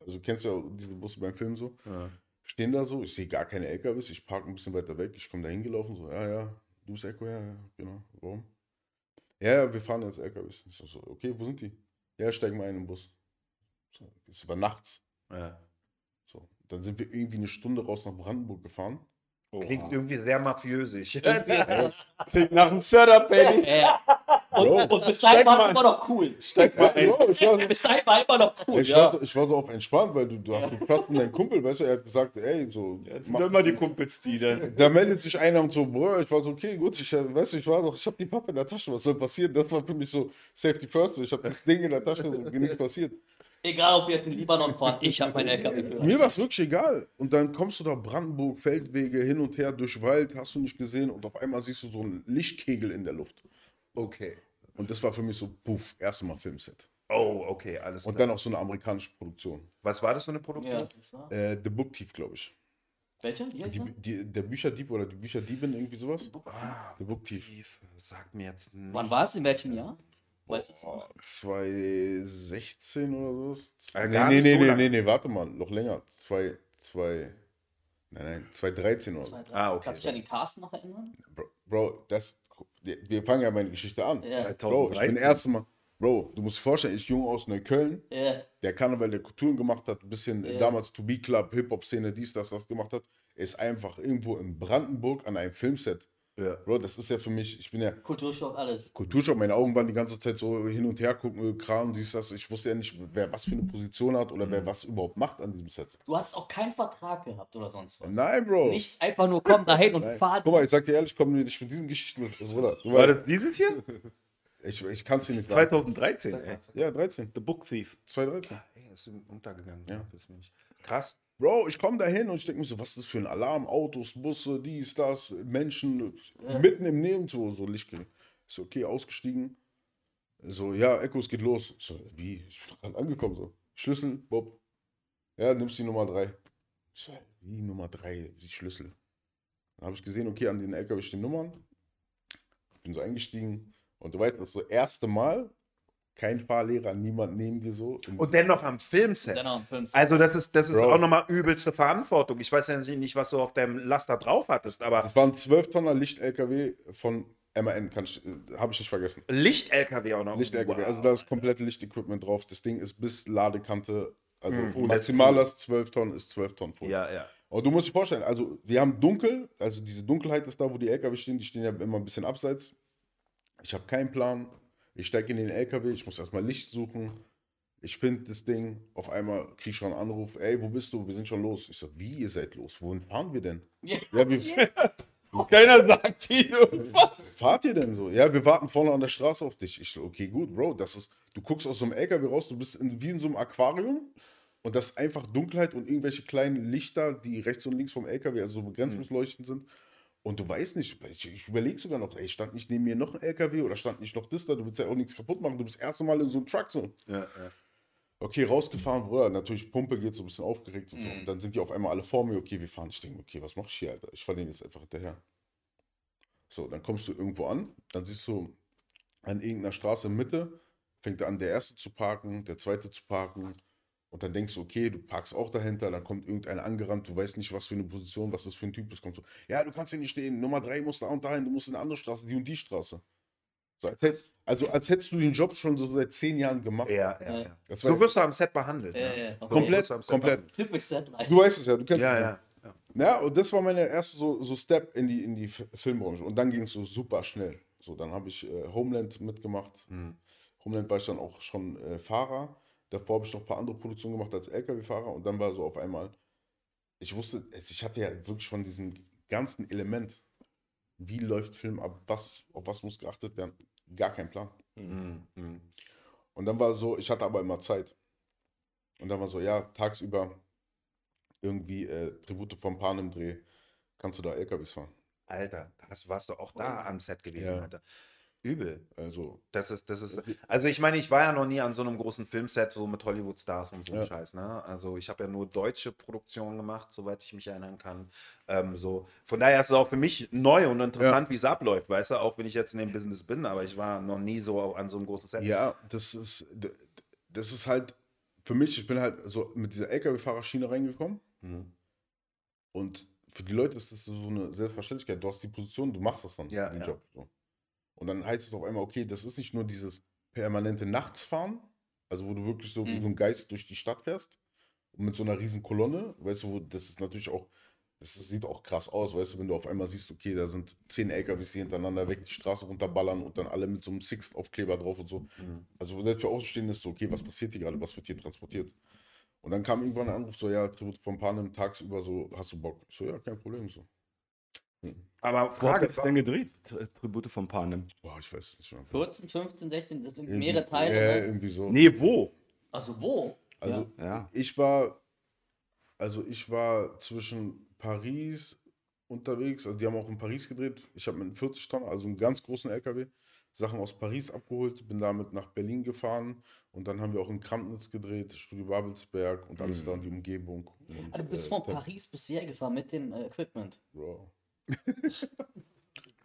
Also du kennst ja auch diese Busse beim Film so. Stehen da so, ich sehe gar keine LKWs, ich parke ein bisschen weiter weg, ich komme da hingelaufen, so, ja, ja, du bist Echo, ja, ja, genau, warum? Ja, ja, wir fahren jetzt LKWs. Ich so, so, okay, wo sind die? Ja, steigen wir ein im Bus. So, es war nachts. Ja. So, dann sind wir irgendwie eine Stunde raus nach Brandenburg gefahren. Klingt irgendwie sehr mafiösisch. [laughs] Klingt nach einem Setup, Baby. [laughs] Und, und bis dahin war es immer noch cool. Steig mal ein. [laughs] War, Bis dahin war immer noch cool. ich, ja. war so, ich war so auch entspannt, weil du, du hast geklappt mit deinem Kumpel, weißt du, er hat gesagt, ey, so. Jetzt sind immer die Kumpels, die dann. Da meldet sich einer und so, Bro, ich war so, okay, gut, ich, weißt du, ich war doch, ich habe die Pappe in der Tasche, was soll passieren? Das war für mich so Safety First, ich habe das Ding in der Tasche, so, nichts passiert. Egal, ob wir jetzt in Libanon fahren, ich habe mein LKW für. Mir war es wirklich egal. Und dann kommst du da Brandenburg, Feldwege, hin und her, durch Wald, hast du nicht gesehen und auf einmal siehst du so einen Lichtkegel in der Luft. Okay. Und das war für mich so, puff, erste Mal Filmset. Oh, okay, alles Und klar. dann auch so eine amerikanische Produktion. Was war das für eine Produktion? Ja, das war. Äh, The Book Thief, glaube ich. Welche? Wie heißt Die, der? die, der Bücherdieb oder die Bücherdiebin, irgendwie sowas. Ah, The Book Thief. Tief. Sagt mir jetzt nicht. Wann war es? In welchem Jahr? Weißt du es? Oh, 2016 oder so? Ah, nee, gar nee, nicht nee, so nee, nee, nee, warte mal, noch länger. 2, 2, nein, nein, 2013 oder so. Zwei, drei. Ah, okay. Kannst du dich an den Carsten noch erinnern? Bro, Bro, das, wir fangen ja meine Geschichte an. Ja. Bro, ich bin 2013. erste Mal, Bro, du musst dir vorstellen, ich jung aus Neukölln, Ja. der Karneval der Kulturen gemacht hat, ein bisschen Ja. damals To Be Club, Hip-Hop-Szene, dies, das, das gemacht hat, ist einfach irgendwo in Brandenburg an einem Filmset. Ja. Bro, das ist ja für mich, ich bin ja Kulturschock, alles. Kulturschock, meine Augen waren die ganze Zeit so hin und her gucken, Kram, dies, das. Ich wusste ja nicht, wer was für eine Position hat oder wer was überhaupt macht an diesem Set. Du hast auch keinen Vertrag gehabt oder sonst was. Nein, Bro. Nicht einfach nur komm dahin und fahr. Guck mal, ich sag dir ehrlich, komm mir nicht mit diesen Geschichten. Bruder, du War weißt, das dieses hier? [laughs] ich ich kann es dir nicht sagen. 2013, ey. Ja, 13. The Book Thief. 2013. Ey, ist untergegangen. Ja. Das bin ich. Krass. Bro, ich komme da hin und ich denke mir so, was ist das für ein Alarm? Autos, Busse, dies, das, Menschen, mitten im Nirgendwo, so Lichtgering. Ich so, okay, ausgestiegen. So, ja, Echo, es geht los. So, wie? Ich bin gerade angekommen, so. Schlüssel, Bob. Ja, nimmst die Nummer 3. Ich so, wie Nummer 3? Die Schlüssel. Dann habe ich gesehen, okay, an den LKW stehen Nummern. Bin so eingestiegen. Und du weißt, das ist so erste Mal, kein Fahrlehrer, niemand neben dir so. Und dennoch am Filmset. Dann auch ein Film. Also das ist, das ist Bro. auch nochmal übelste Verantwortung. Ich weiß ja nicht, was du auf deinem Laster drauf hattest, aber Das waren 12 Tonner Licht-LKW von MAN, kann ich, äh, habe ich nicht vergessen. Licht-LKW auch noch. Licht-LKW, Wow. also da ist komplette Lichtequipment drauf. Das Ding ist bis Ladekante, also Mhm. Maximallast 12 Tonnen ist 12 Tonnen voll. Ja, ja. Und du musst dir vorstellen, also wir haben dunkel, also diese Dunkelheit ist da, wo die LKW stehen, die stehen ja immer ein bisschen abseits. Ich habe keinen Plan. Ich steige in den LKW, ich muss erstmal Licht suchen. Ich finde das Ding, auf einmal kriege ich schon einen Anruf, ey, wo bist du? Wir sind schon los. Ich so, wie, ihr seid los? Wohin fahren wir denn? Ja. Ja, wir, [laughs] Keiner sagt dir [laughs] irgendwas. fahrt ihr denn so? Ja, wir warten vorne an der Straße auf dich. Ich so, okay, gut, Bro, das ist, du guckst aus so einem LKW raus, du bist in, wie in so einem Aquarium und das ist einfach Dunkelheit und irgendwelche kleinen Lichter, die rechts und links vom LKW, also so begrenzungsleuchtend sind. Und du weißt nicht, ich, ich überlege sogar noch, ey, stand nicht neben mir noch ein LKW oder stand nicht noch das da? Du willst ja auch nichts kaputt machen, du bist das erste Mal in so einem Truck so. ja, ja. Okay, rausgefahren, Bruder, natürlich Pumpe geht so ein bisschen aufgeregt und so. Mhm. Und dann sind die auf einmal alle vor mir, okay, wir fahren. Ich denke, okay, was mach ich hier, Alter? Ich fahre denen jetzt einfach hinterher. So, dann kommst du irgendwo an, dann siehst du an irgendeiner Straße in Mitte, fängt er an, der erste zu parken, der zweite zu parken. Und dann denkst du, okay, du parkst auch dahinter, dann kommt irgendeiner angerannt, du weißt nicht, was für eine Position, was das für ein Typ ist. Kommt so, ja, du kannst hier nicht stehen, Nummer drei muss da und dahin, du musst in eine andere Straße, die und die Straße. So, als hättest, also als hättest du den Job schon so seit zehn Jahren gemacht. ja, ja, ja. So wirst du am Set behandelt. Ja, ne? ja, am Set komplett. Typisch Setline. Du weißt es ja, du kennst Ja, es ja. ja. Ja, und das war meine erste so, so Step in die, in die Filmbranche. Und dann ging es so super schnell. So, dann habe ich äh, Homeland mitgemacht. Mhm. Homeland war ich dann auch schon äh, Fahrer. Davor habe ich noch ein paar andere Produktionen gemacht als LKW-Fahrer. Und dann war so auf einmal, ich wusste, ich hatte ja wirklich von diesem ganzen Element wie läuft Film ab, was, auf was muss geachtet werden, gar kein Plan. Mhm. Mhm. Und dann war so, ich hatte aber immer Zeit. Und dann war so, ja, tagsüber irgendwie äh, Tribute vom Pan im Dreh, kannst du da LKWs fahren. Alter, das warst du auch da am Set gewesen, Ja. Alter. Übel. Also, Das ist, das ist, also ich meine, ich war ja noch nie an so einem großen Filmset, so mit Hollywood-Stars und so Ja. Scheiß, ne? Also ich habe ja nur deutsche Produktionen gemacht, soweit ich mich erinnern kann. Ähm, so. Von daher ist es auch für mich neu und interessant, wie es abläuft, weißt du, auch wenn ich jetzt in dem Business bin, aber ich war noch nie so an so einem großen Set. ja, das ist, das ist halt, für mich, ich bin halt so mit dieser LKW-Fahrerschiene reingekommen. Mhm. Und für die Leute ist das so eine Selbstverständlichkeit. Du hast die Position, du machst das dann, Ja, den ja. Job. So. Und dann heißt es auf einmal, okay, das ist nicht nur dieses permanente Nachtsfahren, also wo du wirklich so wie Mhm. so ein Geist durch die Stadt fährst und mit so einer riesen Kolonne, weißt du, wo das ist natürlich auch, das sieht auch krass aus, weißt du, wenn du auf einmal siehst, okay, da sind zehn LKWs, die hintereinander weg die Straße runterballern und dann alle mit so einem Sixt-Aufkleber drauf und so. Mhm. Also selbst für Außenstehende ist so, okay, was passiert hier gerade, was wird hier transportiert? Und dann kam irgendwann ein Anruf, so, ja, Tribut von Panem, tagsüber so, hast du Bock? Ich so, ja, kein Problem, so. Aber Wo habt Frage, ihr das denn gedreht? Tribute von Panem. Boah, ich weiß es nicht mehr. 14, 15, 16, das sind Irgendwie- mehrere Teile. Ja, ne? irgendwie so. Nee, wo? Also wo? Also Ja. ich war, also ich war zwischen Paris unterwegs, also die haben auch in Paris gedreht. Ich habe mit einem 40 Tonnen, also einem ganz großen LKW, Sachen aus Paris abgeholt, bin damit nach Berlin gefahren und dann haben wir auch in Krampnitz gedreht, Studio Babelsberg und alles da in die Umgebung. Und, Ah, du bist äh, von Paris bis hierher gefahren mit dem äh, Equipment. Bro. [laughs]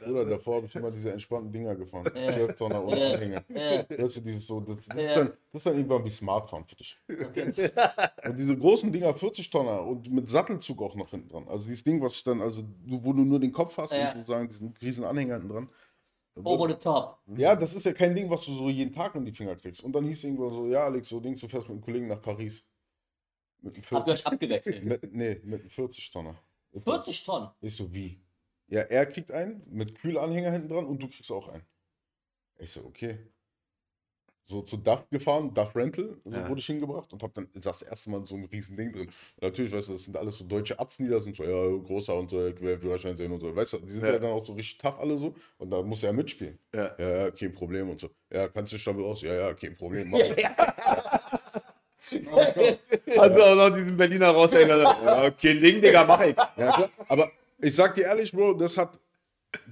Oder davor habe ich immer diese entspannten Dinger gefahren. Ja. 12 Tonner ohne Ja. Anhänger. Äh, Weißt du, dieses so, das, das, Ja. ist dann, das ist dann irgendwann wie Smartphone für dich. Und diese großen Dinger, 40 Tonner und mit Sattelzug auch noch hinten dran. Also dieses Ding, was dann, also wo du nur den Kopf hast Ja. und sozusagen diesen riesen Anhänger hinten dran. over the top. Ja, das ist ja kein Ding, was du so jeden Tag in die Finger kriegst. Und dann hieß irgendwo so, ja, Alex, so Dings, du fährst mit einem Kollegen nach Paris. Mit einem Habt ihr 40, euch abgewechselt? mit, nee, mit einem 40 Tonner. 40 Tonnen. Ich so, wie? Ja, er kriegt einen mit Kühlanhänger hinten dran und du kriegst auch einen. Ich so, okay. So zu DAF gefahren, DAF Rental, so Ja. wurde ich hingebracht und hab dann das erste Mal so ein riesen Ding drin. Und natürlich, weißt du, das sind alles so deutsche Atzen, die da sind, so, ja, großer und so, Führerschein sehen und so, weißt du, die sind ja. Ja. dann auch so richtig tough alle so und da muss er mitspielen. Ja. ja, ja, kein Problem und so. Ja, kannst du stabil aus? Ja, ja, kein Problem. Mach ich. [laughs] Also auch noch diesen Berliner raushängen. Ja, okay, Ding, Digga, mach ich. Ja, klar. Aber ich sag dir ehrlich, Bro, das hat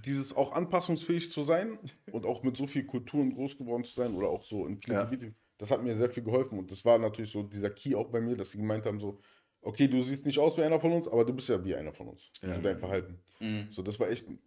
dieses auch anpassungsfähig zu sein und auch mit so viel Kulturen groß geworden zu sein oder auch so in vielen Ja. Gebieten, das hat mir sehr viel geholfen. Und das war natürlich so dieser Key auch bei mir, dass sie gemeint haben, so, okay, du siehst nicht aus wie einer von uns, aber du bist ja wie einer von uns. So dein Verhalten. Mhm. So, das war echt ein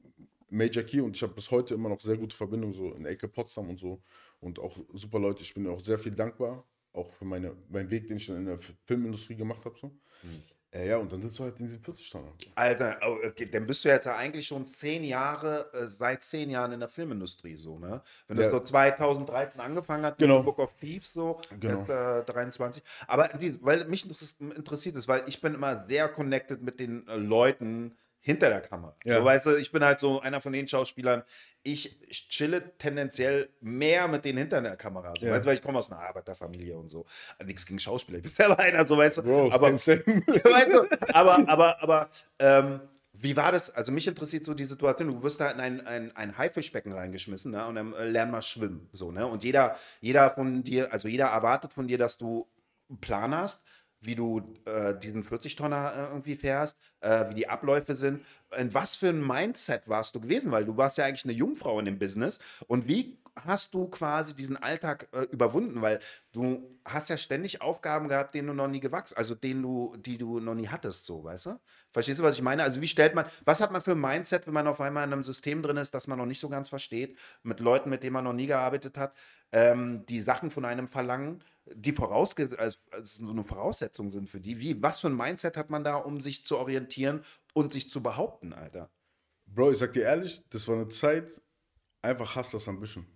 Major Key und ich habe bis heute immer noch sehr gute Verbindungen so in Ecke Potsdam und so. Und auch super Leute, ich bin auch sehr viel dankbar, auch für meine, meinen Weg, den ich dann in der Filmindustrie gemacht habe. So. Äh, ja, und dann sitzt du halt in diesen 40 Tonnen. Alter, okay, dann bist du jetzt ja eigentlich schon zehn Jahre, äh, seit zehn Jahren in der Filmindustrie so, ne? Wenn das Ja. so 2013 angefangen hat Genau. mit Book of Thieves so, Genau. jetzt, äh, 23. Aber die, weil mich interess- interessiert ist, weil ich bin immer sehr connected mit den äh, Leuten hinter der Kamera. Ja. So, weißt du, ich bin halt so einer von den Schauspielern, ich chille tendenziell mehr mit denen hinter der Kamera. So, Ja. Weißt du, weil ich komme aus einer Arbeiterfamilie und so. Nichts gegen Schauspieler, ich bin [laughs] selber einer, so weißt du. Bro, aber, [laughs] weißt du, aber, aber, aber, ähm, wie war das? Also mich interessiert so die Situation, du wirst da in ein, ein, ein Haifischbecken reingeschmissen ne? und dann äh, lern mal schwimmen. So, ne? Und jeder, jeder von dir, also jeder erwartet von dir, dass du einen Plan hast, wie du äh, diesen 40-Tonner äh, irgendwie fährst, äh, wie die Abläufe sind. In was für ein Mindset warst du gewesen? Weil du warst ja eigentlich eine Jungfrau in dem Business. Und wie hast du quasi diesen Alltag äh, überwunden? Weil du hast ja ständig Aufgaben gehabt, denen du noch nie gewachsen, also denen du, die du noch nie hattest, so, weißt du? Verstehst du, was ich meine? Also wie stellt man, was hat man für ein Mindset, wenn man auf einmal in einem System drin ist, das man noch nicht so ganz versteht, mit Leuten, mit denen man noch nie gearbeitet hat, ähm, die Sachen von einem verlangen, die vorausge als, als so eine Voraussetzung sind für die. Wie, was für ein Mindset hat man da, um sich zu orientieren und sich zu behaupten, Alter? Bro, ich sag dir ehrlich, das war eine Zeit, einfach Hustlers Ambition.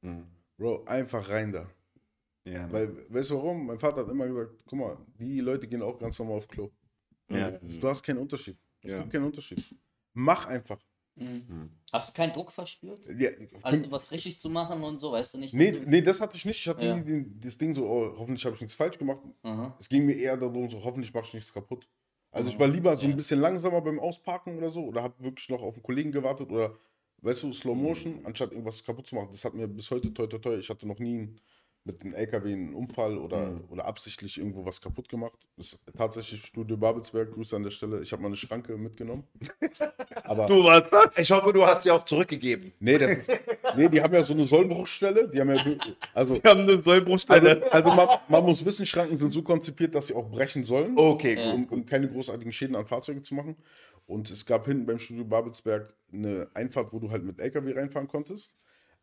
Mhm. Bro, einfach rein da. Ja, ne? Weil, weißt du warum? Mein Vater hat immer gesagt, guck mal, die Leute gehen auch ganz normal auf Klo. Ja. Du hast keinen Unterschied. Es Ja. gibt keinen Unterschied. Mach einfach. Mhm. Hast du keinen Druck verspürt? Ja, Also was richtig zu machen und so, weißt du nicht? nee, du- nee, das hatte ich nicht. Ich hatte Ja. nie den, das Ding so, oh, hoffentlich habe ich nichts falsch gemacht. Aha. Es ging mir eher darum, so, hoffentlich mache ich nichts kaputt. Also ich war lieber so ein bisschen langsamer beim Ausparken oder so oder habe wirklich noch auf einen Kollegen gewartet oder weißt du, Slow Motion, anstatt irgendwas kaputt zu machen. Das hat mir bis heute toi toi toi. Ich hatte noch nie einen, mit einem LKW einen Unfall oder, Mhm. oder absichtlich irgendwo was kaputt gemacht. Das ist tatsächlich Studio Babelsberg, Grüße an der Stelle. Ich habe mal eine Schranke mitgenommen. [laughs] Aber Du warst das? Ich hoffe, du hast sie auch zurückgegeben. nee, das ist, nee, die haben ja so eine Sollbruchstelle. Die haben ja, also, Wir haben eine Sollbruchstelle. also, also man, man muss wissen, Schranken sind so konzipiert, dass sie auch brechen sollen. Okay, gut. um, um keine großartigen Schäden an Fahrzeuge zu machen. Und es gab hinten beim Studio Babelsberg eine Einfahrt, wo du halt mit LKW reinfahren konntest.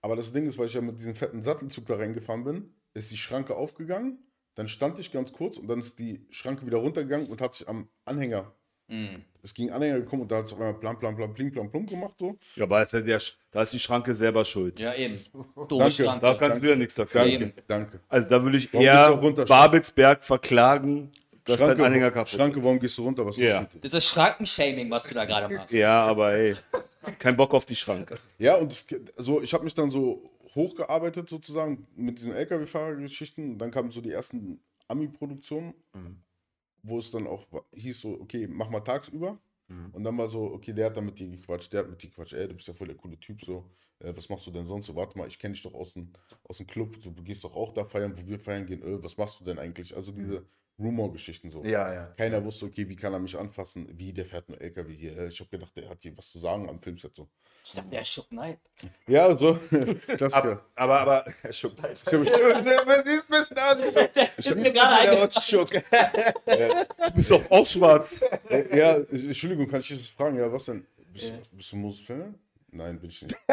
Aber das Ding ist, weil ich ja mit diesem fetten Sattelzug da reingefahren bin, ist die Schranke aufgegangen. Dann stand ich ganz kurz und dann ist die Schranke wieder runtergegangen und hat sich am Anhänger, Mhm. es ging Anhänger gekommen und da hat es auf einmal plan, plan, plan, pling, plan, plum gemacht so. Ja, aber ist ja der, da ist die Schranke selber schuld. Ja, eben. Danke. Schranke. Da kannst du ja nichts dafür. Danke. Danke. Danke. Also da würde ich Warum eher Babelsberg verklagen, dass dein Anhänger kaputt Schranke, warum gehst du runter? Was ist Ja. los mit dir? Das ist Schrankenshaming, was du da gerade machst. ist. Ja, aber ey, kein Bock auf die Schranke. Ja, und es, so, ich habe mich dann so hochgearbeitet sozusagen mit diesen LKW-Fahrergeschichten. Dann kamen so die ersten Ami-Produktionen, wo es dann auch hieß so, okay, mach mal tagsüber. Und dann war so, okay, der hat dann mit dir gequatscht, der hat mit dir gequatscht, ey, du bist ja voll der coole Typ, so, äh, was machst du denn sonst so? Warte mal, ich kenne dich doch aus dem, aus dem Club, so, du gehst doch auch da feiern, wo wir feiern gehen, äh, was machst du denn eigentlich? Also diese Rumor-Geschichten so. Ja, ja. Keiner wusste, okay, wie kann er mich anfassen? Wie, der fährt nur LKW hier. Äh, Ich habe gedacht, der hat hier was zu sagen am Filmset so. Ich dachte, der ist Schuck Nein. [laughs] Ja, so. [laughs] Klassiker. Aber, aber, aber. Ich hab mich- Du siehst ein bisschen aus [laughs] wie Ist mir gerade. Schock. Du bist doch auch schwarz. Äh, Ja, Entschuldigung, kann ich dich fragen? Ja, was denn? Bist, bist du Moses Pelham? Nein, bin ich nicht. [laughs]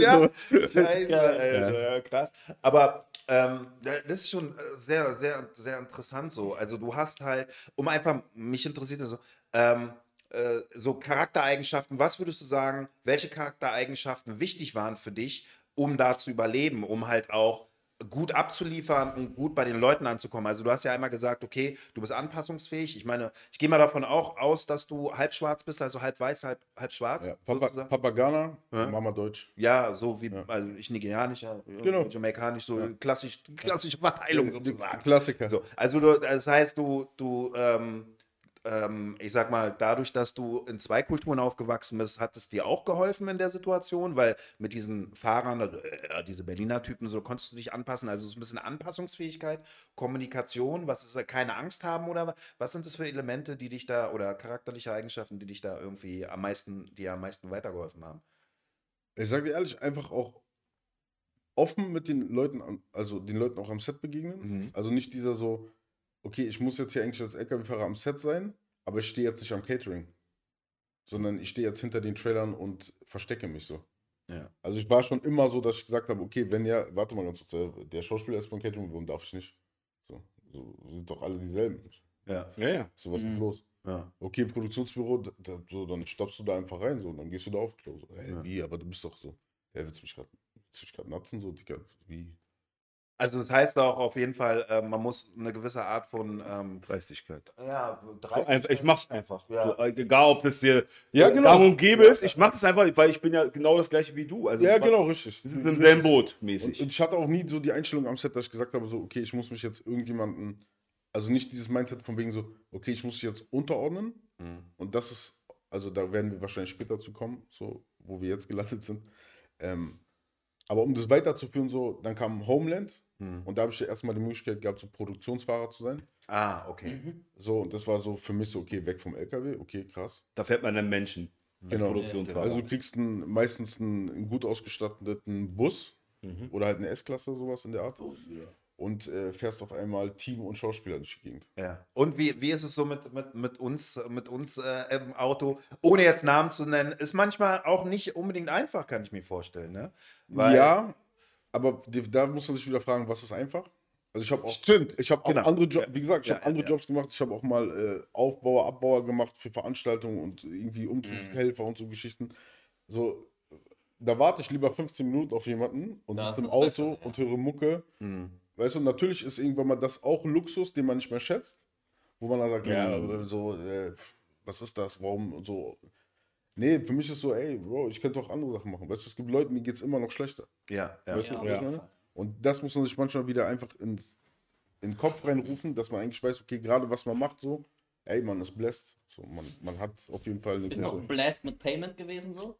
ja. Scheiße, Alter, ja, krass. Aber ähm, das ist schon äh, sehr, sehr, sehr interessant so. Also du hast halt, um einfach, mich interessiert das so, ähm, äh, so Charaktereigenschaften, was würdest du sagen, welche Charaktereigenschaften wichtig waren für dich, um da zu überleben, um halt auch gut abzuliefern und gut bei den Leuten anzukommen. Also du hast ja einmal gesagt, okay, du bist anpassungsfähig. Ich meine, ich gehe mal davon auch aus, dass du halb schwarz bist, also halb weiß, halb, halb schwarz. Ja, Papa, sozusagen. Papa Ghana, Ja. Mama Deutsch. Ja, so wie, also ich nigerianisch, ja, Genau. jamaikanisch, so klassisch, klassische Verteilung sozusagen. Klassiker. So, also du, das heißt, du, du, ähm, ähm, ich sag mal, dadurch, dass du in zwei Kulturen aufgewachsen bist, hat es dir auch geholfen in der Situation, weil mit diesen Fahrern, also, äh, diese Berliner Typen, so konntest du dich anpassen. Also so ein bisschen Anpassungsfähigkeit, Kommunikation, was ist, äh, keine Angst haben oder wa- was sind das für Elemente, die dich da oder charakterliche Eigenschaften, die dich da irgendwie am meisten, die am meisten weitergeholfen haben? Ich sage dir ehrlich, einfach auch offen mit den Leuten, also den Leuten auch am Set begegnen. Mhm. Also nicht dieser so, okay, ich muss jetzt hier eigentlich als LKW-Fahrer am Set sein, aber ich stehe jetzt nicht am Catering. Sondern ich stehe jetzt hinter den Trailern und verstecke mich so. Ja. Also ich war schon immer so, dass ich gesagt habe, okay, wenn ja, warte mal ganz kurz, der Schauspieler ist beim Catering, warum darf ich nicht? So, so sind doch alle dieselben. Ja, Ja, ja. So, was ist Mhm. los? ja. Okay, Produktionsbüro, da, da, so, dann stoppst du da einfach rein, so, dann gehst du da auf. So, hey, Ja. wie, aber du bist doch so. Ja, willst du mich gerade natzen? So, Digga, wie? Also das heißt auch auf jeden Fall, äh, man muss eine gewisse Art von ähm, Dreistigkeit. ja, einfach, ich mach's einfach. Ja. So, äh, egal, ob das dir Ja, genau. gang und gäbe ist. Ich mach das einfach, weil ich bin ja genau das gleiche wie du. Also Ja, genau, richtig. Wir sind im selben Boot, mäßig. und ich hatte auch nie so die Einstellung am Set, dass ich gesagt habe, so, okay, ich muss mich jetzt irgendjemanden, also nicht dieses Mindset von wegen so, okay, ich muss mich jetzt unterordnen. Mhm. Und das ist, also da werden wir wahrscheinlich später zu kommen, so, wo wir jetzt gelandet sind. Ähm, aber um das weiterzuführen, so, dann kam Homeland. Mhm. Und da habe ich ja erstmal die Möglichkeit gehabt, so Produktionsfahrer zu sein. Ah, okay. So, und das war so für mich so, okay, weg vom LKW, okay, krass. Da fährt man einen Menschen. Als Genau. Produktionsfahrer. Also du kriegst einen, meistens einen, einen gut ausgestatteten Bus Mhm. oder halt eine S-Klasse, sowas in der Art. Und äh, fährst auf einmal Team und Schauspieler durch die Gegend. Ja. Und wie, wie ist es so mit, mit, mit uns, mit uns äh, im Auto, ohne jetzt Namen zu nennen, ist manchmal auch nicht unbedingt einfach, kann ich mir vorstellen, ne? Weil- ja, aber da muss man sich wieder fragen, was ist einfach? Also ich habe auch, Stimmt, ich habe auch genau. andere Jobs, wie gesagt, ich Ja, habe andere ja, Jobs gemacht. Ich habe auch mal äh, Aufbauer, Abbauer gemacht für Veranstaltungen und irgendwie Umzugshelfer und so Geschichten. So, da warte ich lieber 15 Minuten auf jemanden und sitze im Auto besser, ja. und höre Mucke. Mhm. Weißt du, natürlich ist irgendwann mal das auch ein Luxus, den man nicht mehr schätzt. Wo man dann sagt, ja, Ja. so, äh, was ist das, warum und so. Nee, für mich ist so, ey, Bro, ich könnte auch andere Sachen machen. Weißt du, es gibt Leute, denen geht es immer noch schlechter. Ja, ja. Weißt du, Ja, was ja. ich meine? Und das muss man sich manchmal wieder einfach ins, in den Kopf reinrufen, dass man eigentlich weiß, okay, gerade was man macht, so, ey, man ist blessed. So, man, man hat auf jeden Fall eine Bist du auch blessed mit Payment gewesen so?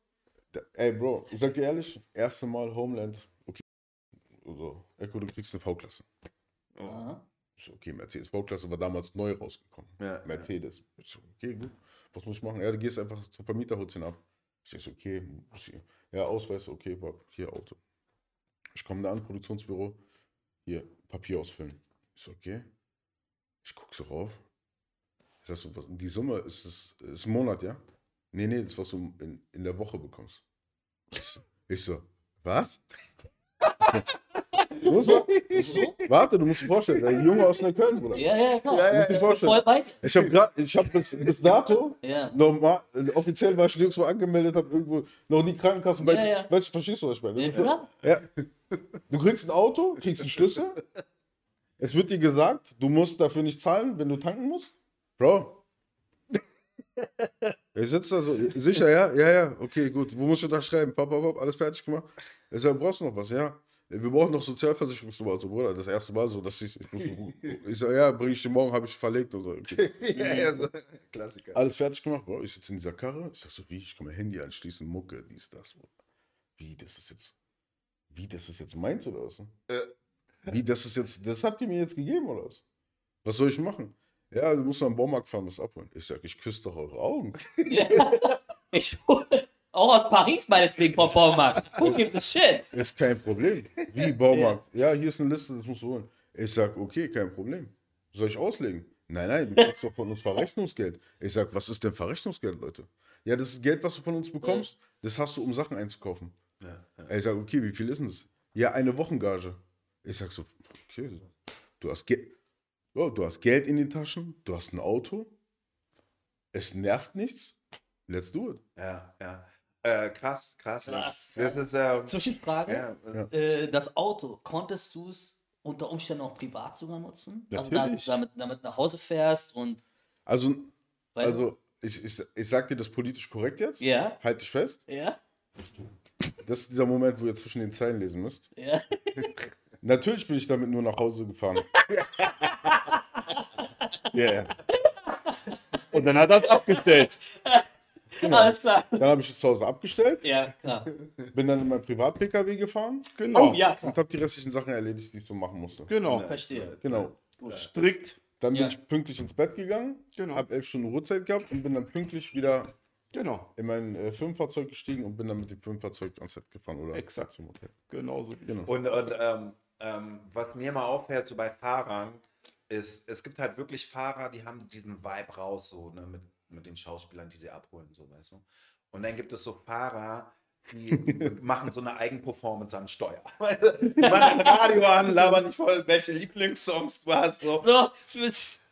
Da- Ey, Bro, ich sag dir ehrlich, erste Mal Homeland. Also, Echo, du kriegst eine V-Klasse. Aha. Ich so, okay, Mercedes V-Klasse war damals neu rausgekommen. Ja, Mercedes. Ich so, okay, gut. Was muss ich machen? Ja, du gehst einfach zur Vermieter, holst ihn ab. Ich denk so, okay, muss ich- ja, Ausweis, okay, Bob, hier Auto. Ich komme da an, Produktionsbüro, hier, Papier ausfüllen. Ich so, okay. Ich guck so rauf. Ich sag so, was, die Summe ist, es, ist ein Monat, ja? Nee, nee, das, was du in, in der Woche bekommst. Ich so was? Du musst mal, warte, du musst dir vorstellen, der Junge aus Neukölln, Bruder. Ja, ja, klar. ja, ja. vorstellen. Voll bei. Ich habe gerade, ich habe bis, bis dato, Ja. normal, offiziell war ich nirgendwo angemeldet, habe irgendwo noch nie Krankenkassen bei. Ja, ja. Weißt du, verstehst du, was ich meine? Ja, klar. Ja. Du kriegst ein Auto, kriegst einen Schlüssel. Es wird dir gesagt, du musst dafür nicht zahlen, wenn du tanken musst. Bro. Er sitzt da so, sicher, ja? Ja, ja, okay, gut. Wo musst du da schreiben? Papa, papa, alles fertig gemacht? Er sagt, brauchst du noch was? Ja. Wir brauchen noch Sozialversicherungsnummer. Also, Bruder, das erste Mal so, dass ich. Ich, muss, [laughs] ich sag, ja, bring ich dir morgen, habe ich verlegt. Und so. okay. [laughs] ja, ja, so. Klassiker. Alles fertig gemacht, Bro. Ich sitze in dieser Karre. Ich sag so, wie, ich kann mein Handy anschließen, Mucke, dies, das. Bro. Wie, das ist jetzt. Wie, das ist jetzt meins oder was? Wie, das ist jetzt. Das habt ihr mir jetzt gegeben oder was? Was soll ich machen? Ja, du musst mal im Baumarkt fahren, das abholen. Ich sag, ich küsse doch eure Augen. [laughs] Ich hole auch aus Paris meinetwegen vom Baumarkt. Who gives a shit? Ist kein Problem. Wie Baumarkt? Ja, hier ist eine Liste, das musst du holen. Ich sag, okay, kein Problem. Soll ich auslegen? Nein, nein, du kriegst doch von uns Verrechnungsgeld. Ich sag, was ist denn Verrechnungsgeld, Leute? Ja, das ist Geld, was du von uns bekommst. Das hast du, um Sachen einzukaufen. Ich sag, okay, wie viel ist denn das? Ja, eine Wochengage. Ich sag so, okay, du hast, Ge oh, du hast Geld in den Taschen, du hast ein Auto, es nervt nichts, let's do it. Ja, ja. Äh, krass, krass. ja. Krass. Das ist ja. Zwischenfrage. ja, Äh, das Auto, konntest du es unter Umständen auch privat sogar nutzen? Also Natürlich. da, damit, damit nach Hause fährst und Also, also ich, ich, ich sag dir das politisch korrekt jetzt. Ja. Halt dich fest. Ja, Das ist dieser Moment, wo ihr zwischen den Zeilen lesen müsst. ja. [laughs] Natürlich bin ich damit nur nach Hause gefahren. [laughs] Ja, ja. Und dann hat er es abgestellt. [laughs] Alles klar. Dann habe ich es zu Hause abgestellt, Ja, klar. bin dann in mein Privat-Pkw gefahren Genau. Oh, ja, klar. und habe die restlichen Sachen erledigt, die ich so machen musste. Genau. Verstehe. Genau. Strikt. Dann bin Ja. ich pünktlich ins Bett gegangen, Genau. habe elf Stunden Ruhezeit gehabt und bin dann pünktlich wieder Genau. in mein äh, Firmenfahrzeug gestiegen und bin dann mit dem Firmenfahrzeug ans Set gefahren oder Exakt. zum Hotel. Genau so. Genau. Und, und ähm, ähm, was mir mal auffällt, so bei Fahrern, ist, es gibt halt wirklich Fahrer, die haben diesen Vibe raus, so ne, mit, mit den Schauspielern, die sie abholen, so weißt du. Und dann gibt es so Fahrer, die [laughs] machen so eine Eigenperformance an Steuer. Du, [laughs] Die machen ein Radio an, labern nicht voll, welche Lieblingssongs du hast. So. So,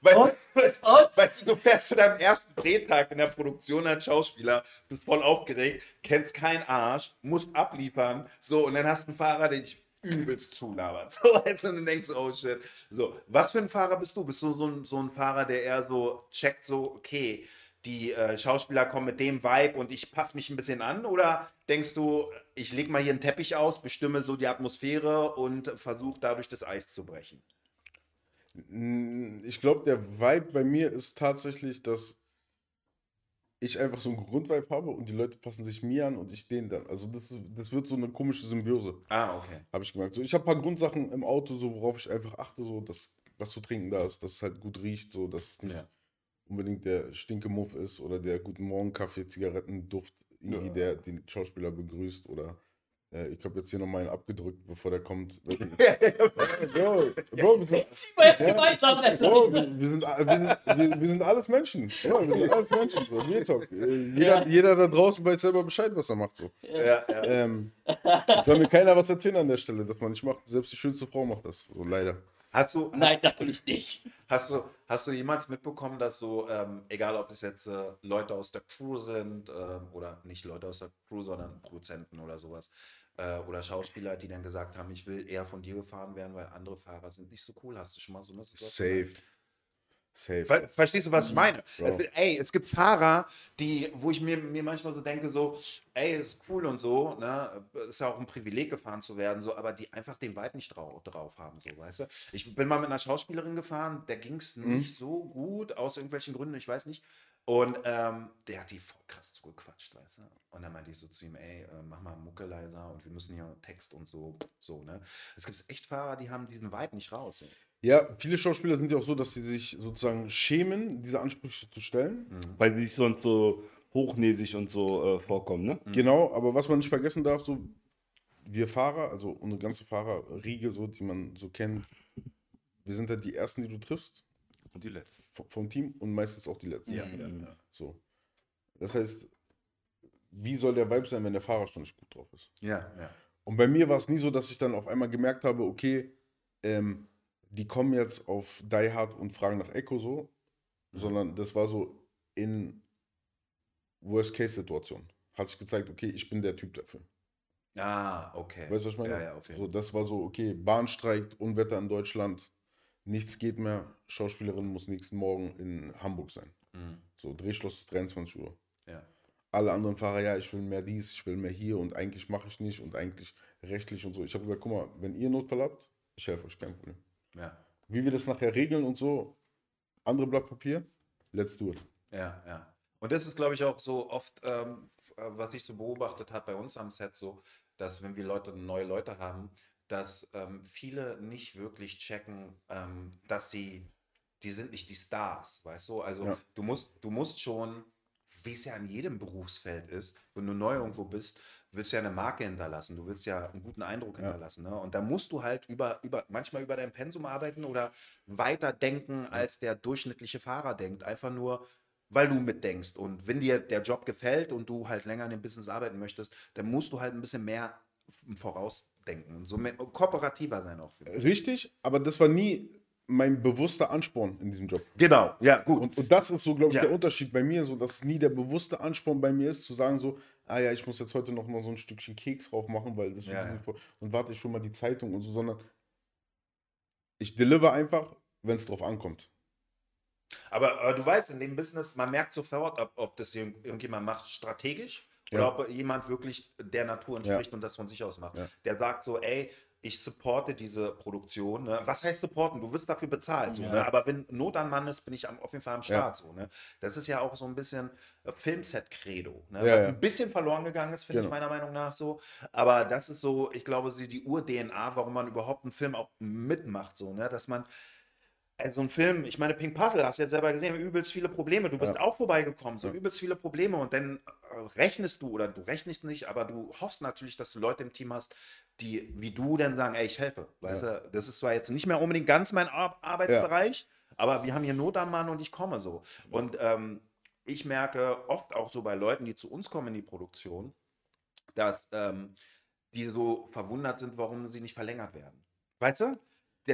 Weißt, Und? du, weißt, Und? weißt du, du fährst zu deinem ersten Drehtag in der Produktion als Schauspieler, bist voll aufgeregt, kennst keinen Arsch, musst abliefern, so, und dann hast du einen Fahrer, der dich übelst zulabert. [laughs] So, weißt du, und dann denkst du, oh shit. So, was für ein Fahrer bist du? Bist du so ein, so ein Fahrer, der eher so checkt, so, okay, die äh, Schauspieler kommen mit dem Vibe und ich passe mich ein bisschen an? Oder denkst du, ich leg mal hier einen Teppich aus, bestimme so die Atmosphäre und versuche dadurch das Eis zu brechen? Mm, Ich glaube, der Vibe bei mir ist tatsächlich, dass ich einfach so einen Grundvibe habe und die Leute passen sich mir an und ich denen dann. Also das, das wird so eine komische Symbiose, Ah, okay. habe ich gemerkt. So, ich habe ein paar Grundsachen im Auto, so, worauf ich einfach achte, so, dass was zu trinken da ist, dass es halt gut riecht, so, dass Ja. Unbedingt der Stinkemuff ist oder der Guten Morgen Kaffee, Zigarettenduft, irgendwie Ja. der den Schauspieler begrüßt oder äh, ich habe jetzt hier noch mal einen abgedrückt, bevor der kommt. [laughs] Bro, Bro, wir sind, ziehen wir jetzt Ja. gemeinsam. Bro, wir, sind, wir, sind, wir, wir sind alles Menschen. Ja, wir sind alles Menschen. So. Äh, Jeder, jeder da draußen weiß selber Bescheid, was er macht. So. Ja, ja. Ähm, soll mir keiner was erzählen an der Stelle, dass man nicht macht. Selbst die schönste Frau macht das. So, leider. Hast du, Nein, natürlich nicht. Hast du, hast du jemals mitbekommen, dass so, ähm, egal ob es jetzt äh, Leute aus der Crew sind ähm, oder nicht Leute aus der Crew, sondern Produzenten oder sowas äh, oder Schauspieler, die dann gesagt haben, ich will eher von dir gefahren werden, weil andere Fahrer sind nicht so cool. Hast du schon mal so eine Situation? Safe. Safe. Ver verstehst du, was ich meine? Bro. Ey, es gibt Fahrer, die, wo ich mir, mir manchmal so denke, so, ey, ist cool und so, ne? Ist ja auch ein Privileg, gefahren zu werden, so, aber die einfach den Vibe nicht drauf, drauf haben, so, weißt du? Ich bin mal mit einer Schauspielerin gefahren, der ging es Mhm. nicht so gut, aus irgendwelchen Gründen, ich weiß nicht. Und ähm, der hat die voll krass zugequatscht, weißt du? Und dann meinte ich so zu ihm, ey, äh, mach mal Mucke leiser und wir müssen hier Text und so, so, ne? Es gibt echt Fahrer, die haben diesen Vibe nicht raus. So. Ja, viele Schauspieler sind ja auch so, dass sie sich sozusagen schämen, diese Ansprüche zu stellen. Weil die sonst so hochnäsig und so äh, vorkommen, ne? Genau, aber was man nicht vergessen darf, so wir Fahrer, also unsere ganze Fahrerriege, so, die man so kennt, wir sind halt die Ersten, die du triffst Und die letzten. v- vom Team und meistens auch die Letzten. Ja, ja, ja. So. Das heißt, wie soll der Vibe sein, wenn der Fahrer schon nicht gut drauf ist? Ja, ja. Und bei mir war es nie so, dass ich dann auf einmal gemerkt habe, okay, ähm, die kommen jetzt auf Die Hard und fragen nach Echo so, sondern das war so in Worst-Case-Situation. Hat sich gezeigt, okay, ich bin der Typ dafür. Ah, okay. Weißt du, was ich meine? Ja, ja, auf jeden so, das war so, okay, Bahn streikt, Unwetter in Deutschland, nichts geht mehr, Schauspielerin muss nächsten Morgen in Hamburg sein. Mhm. So, Drehschluss ist 23 Uhr. Ja. Alle anderen Fahrer, ja, ich will mehr dies, ich will mehr hier und eigentlich mache ich nicht und eigentlich rechtlich und so. Ich habe gesagt, guck mal, wenn ihr Notfall habt, ich helfe euch, kein Problem. Ja, Wie wir das nachher regeln und so, andere Blatt Papier, let's do it. ja, ja. Und das ist, glaube ich, auch so oft, ähm, äh, was ich so beobachtet habe bei uns am Set, so, dass wenn wir Leute, neue Leute haben, dass ähm, viele nicht wirklich checken, ähm, dass sie, die sind nicht die Stars, weißt du? Also Ja. du musst, du musst schon, wie es ja in jedem Berufsfeld ist, wenn du neu irgendwo bist, willst du ja eine Marke hinterlassen, du willst ja einen guten Eindruck Ja. hinterlassen. Ne? Und da musst du halt über, über, manchmal über dein Pensum arbeiten oder weiter denken, als der durchschnittliche Fahrer denkt. Einfach nur, weil du mitdenkst. Und wenn dir der Job gefällt und du halt länger in dem Business arbeiten möchtest, dann musst du halt ein bisschen mehr vorausdenken und so mehr, kooperativer sein auch. Richtig, aber das war nie mein bewusster Ansporn in diesem Job. Genau, ja, gut. Und, und das ist so, glaube ich, Ja. der Unterschied bei mir, so dass nie der bewusste Ansporn bei mir ist, zu sagen so, ah ja, ich muss jetzt heute noch mal so ein Stückchen Keks drauf machen, weil das Ja, vor- und warte ich schon mal die Zeitung und so, sondern ich deliver einfach, wenn es drauf ankommt. Aber, aber du weißt, in dem Business, man merkt sofort, ob, ob das irgend- irgendjemand macht strategisch oder Ja. ob jemand wirklich der Natur entspricht und das von sich aus macht. Ja. Der sagt so, ey, ich supporte diese Produktion. Ne? Was heißt supporten? Du wirst dafür bezahlt. So, Ja. ne? Aber wenn Not am Mann ist, bin ich am, auf jeden Fall am Ja. Start. So, ne? Das ist ja auch so ein bisschen äh, Filmset-Credo. Ne? Ja, Was ja. ein bisschen verloren gegangen ist, finde Genau. ich meiner Meinung nach so. Aber das ist so, ich glaube, sie die Ur-DNA, warum man überhaupt einen Film auch mitmacht. So, ne? Dass man so ein Film, ich meine, Pink Puzzle, hast du ja selber gesehen, übelst viele Probleme. Du bist Ja. auch vorbeigekommen, so Ja. übelst viele Probleme. Und dann äh, rechnest du oder du rechnest nicht, aber du hoffst natürlich, dass du Leute im Team hast, die wie du dann sagen, ey, ich helfe. Weißt du, das ist zwar jetzt nicht mehr unbedingt ganz mein Ar Arbeitsbereich, aber wir haben hier Not am Mann und ich komme so. Und ähm, ich merke oft auch so bei Leuten, die zu uns kommen in die Produktion, dass ähm, die so verwundert sind, warum sie nicht verlängert werden. Weißt du?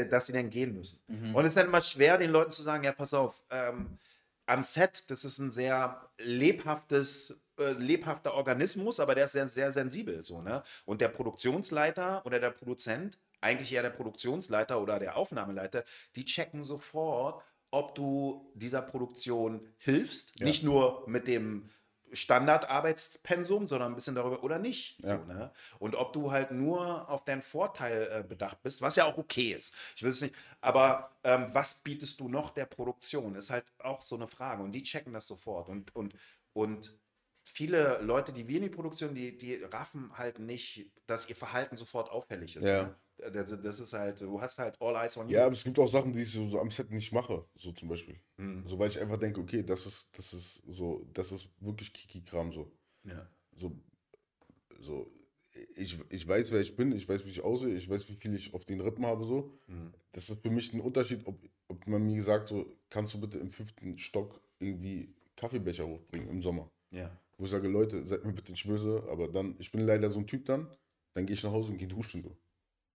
Dass sie dann gehen müssen. Und es ist dann immer schwer, den Leuten zu sagen, ja, pass auf, ähm, am Set, das ist ein sehr lebhaftes, äh, lebhafter Organismus, aber der ist sehr, sehr sensibel. So, ne? Und der Produktionsleiter oder der Produzent, eigentlich eher der Produktionsleiter oder der Aufnahmeleiter, die checken sofort, ob du dieser Produktion hilfst. Ja. Nicht nur mit dem Standardarbeitspensum, sondern ein bisschen darüber oder nicht. Ja. So, ne? Und ob du halt nur auf deinen Vorteil äh, bedacht bist, was ja auch okay ist. Ich will es nicht, aber ähm, was bietest du noch der Produktion? Ist halt auch so eine Frage. Und die checken das sofort. Und, und, und viele Leute, die wir in die Produktion, die, die raffen halt nicht, dass ihr Verhalten sofort auffällig ist. Ja. Ne? Das, das ist halt, du hast halt all eyes on you. Ja, aber es gibt auch Sachen, die ich so, so am Set nicht mache, so zum Beispiel. Mhm. So, weil ich einfach denke, okay, das ist, das ist so, das ist wirklich Kiki-Kram so. ja. so, so ich, ich weiß, wer ich bin, ich weiß, wie ich aussehe, ich weiß, wie viel ich auf den Rippen habe, so. Mhm. Das ist für mich ein Unterschied, ob, ob man mir sagt, so, kannst du bitte im fünften Stock irgendwie Kaffeebecher hochbringen im Sommer. ja. Wo ich sage, Leute, seid mir bitte nicht böse, aber dann, ich bin leider so ein Typ dann, dann gehe ich nach Hause und gehe duschen, so.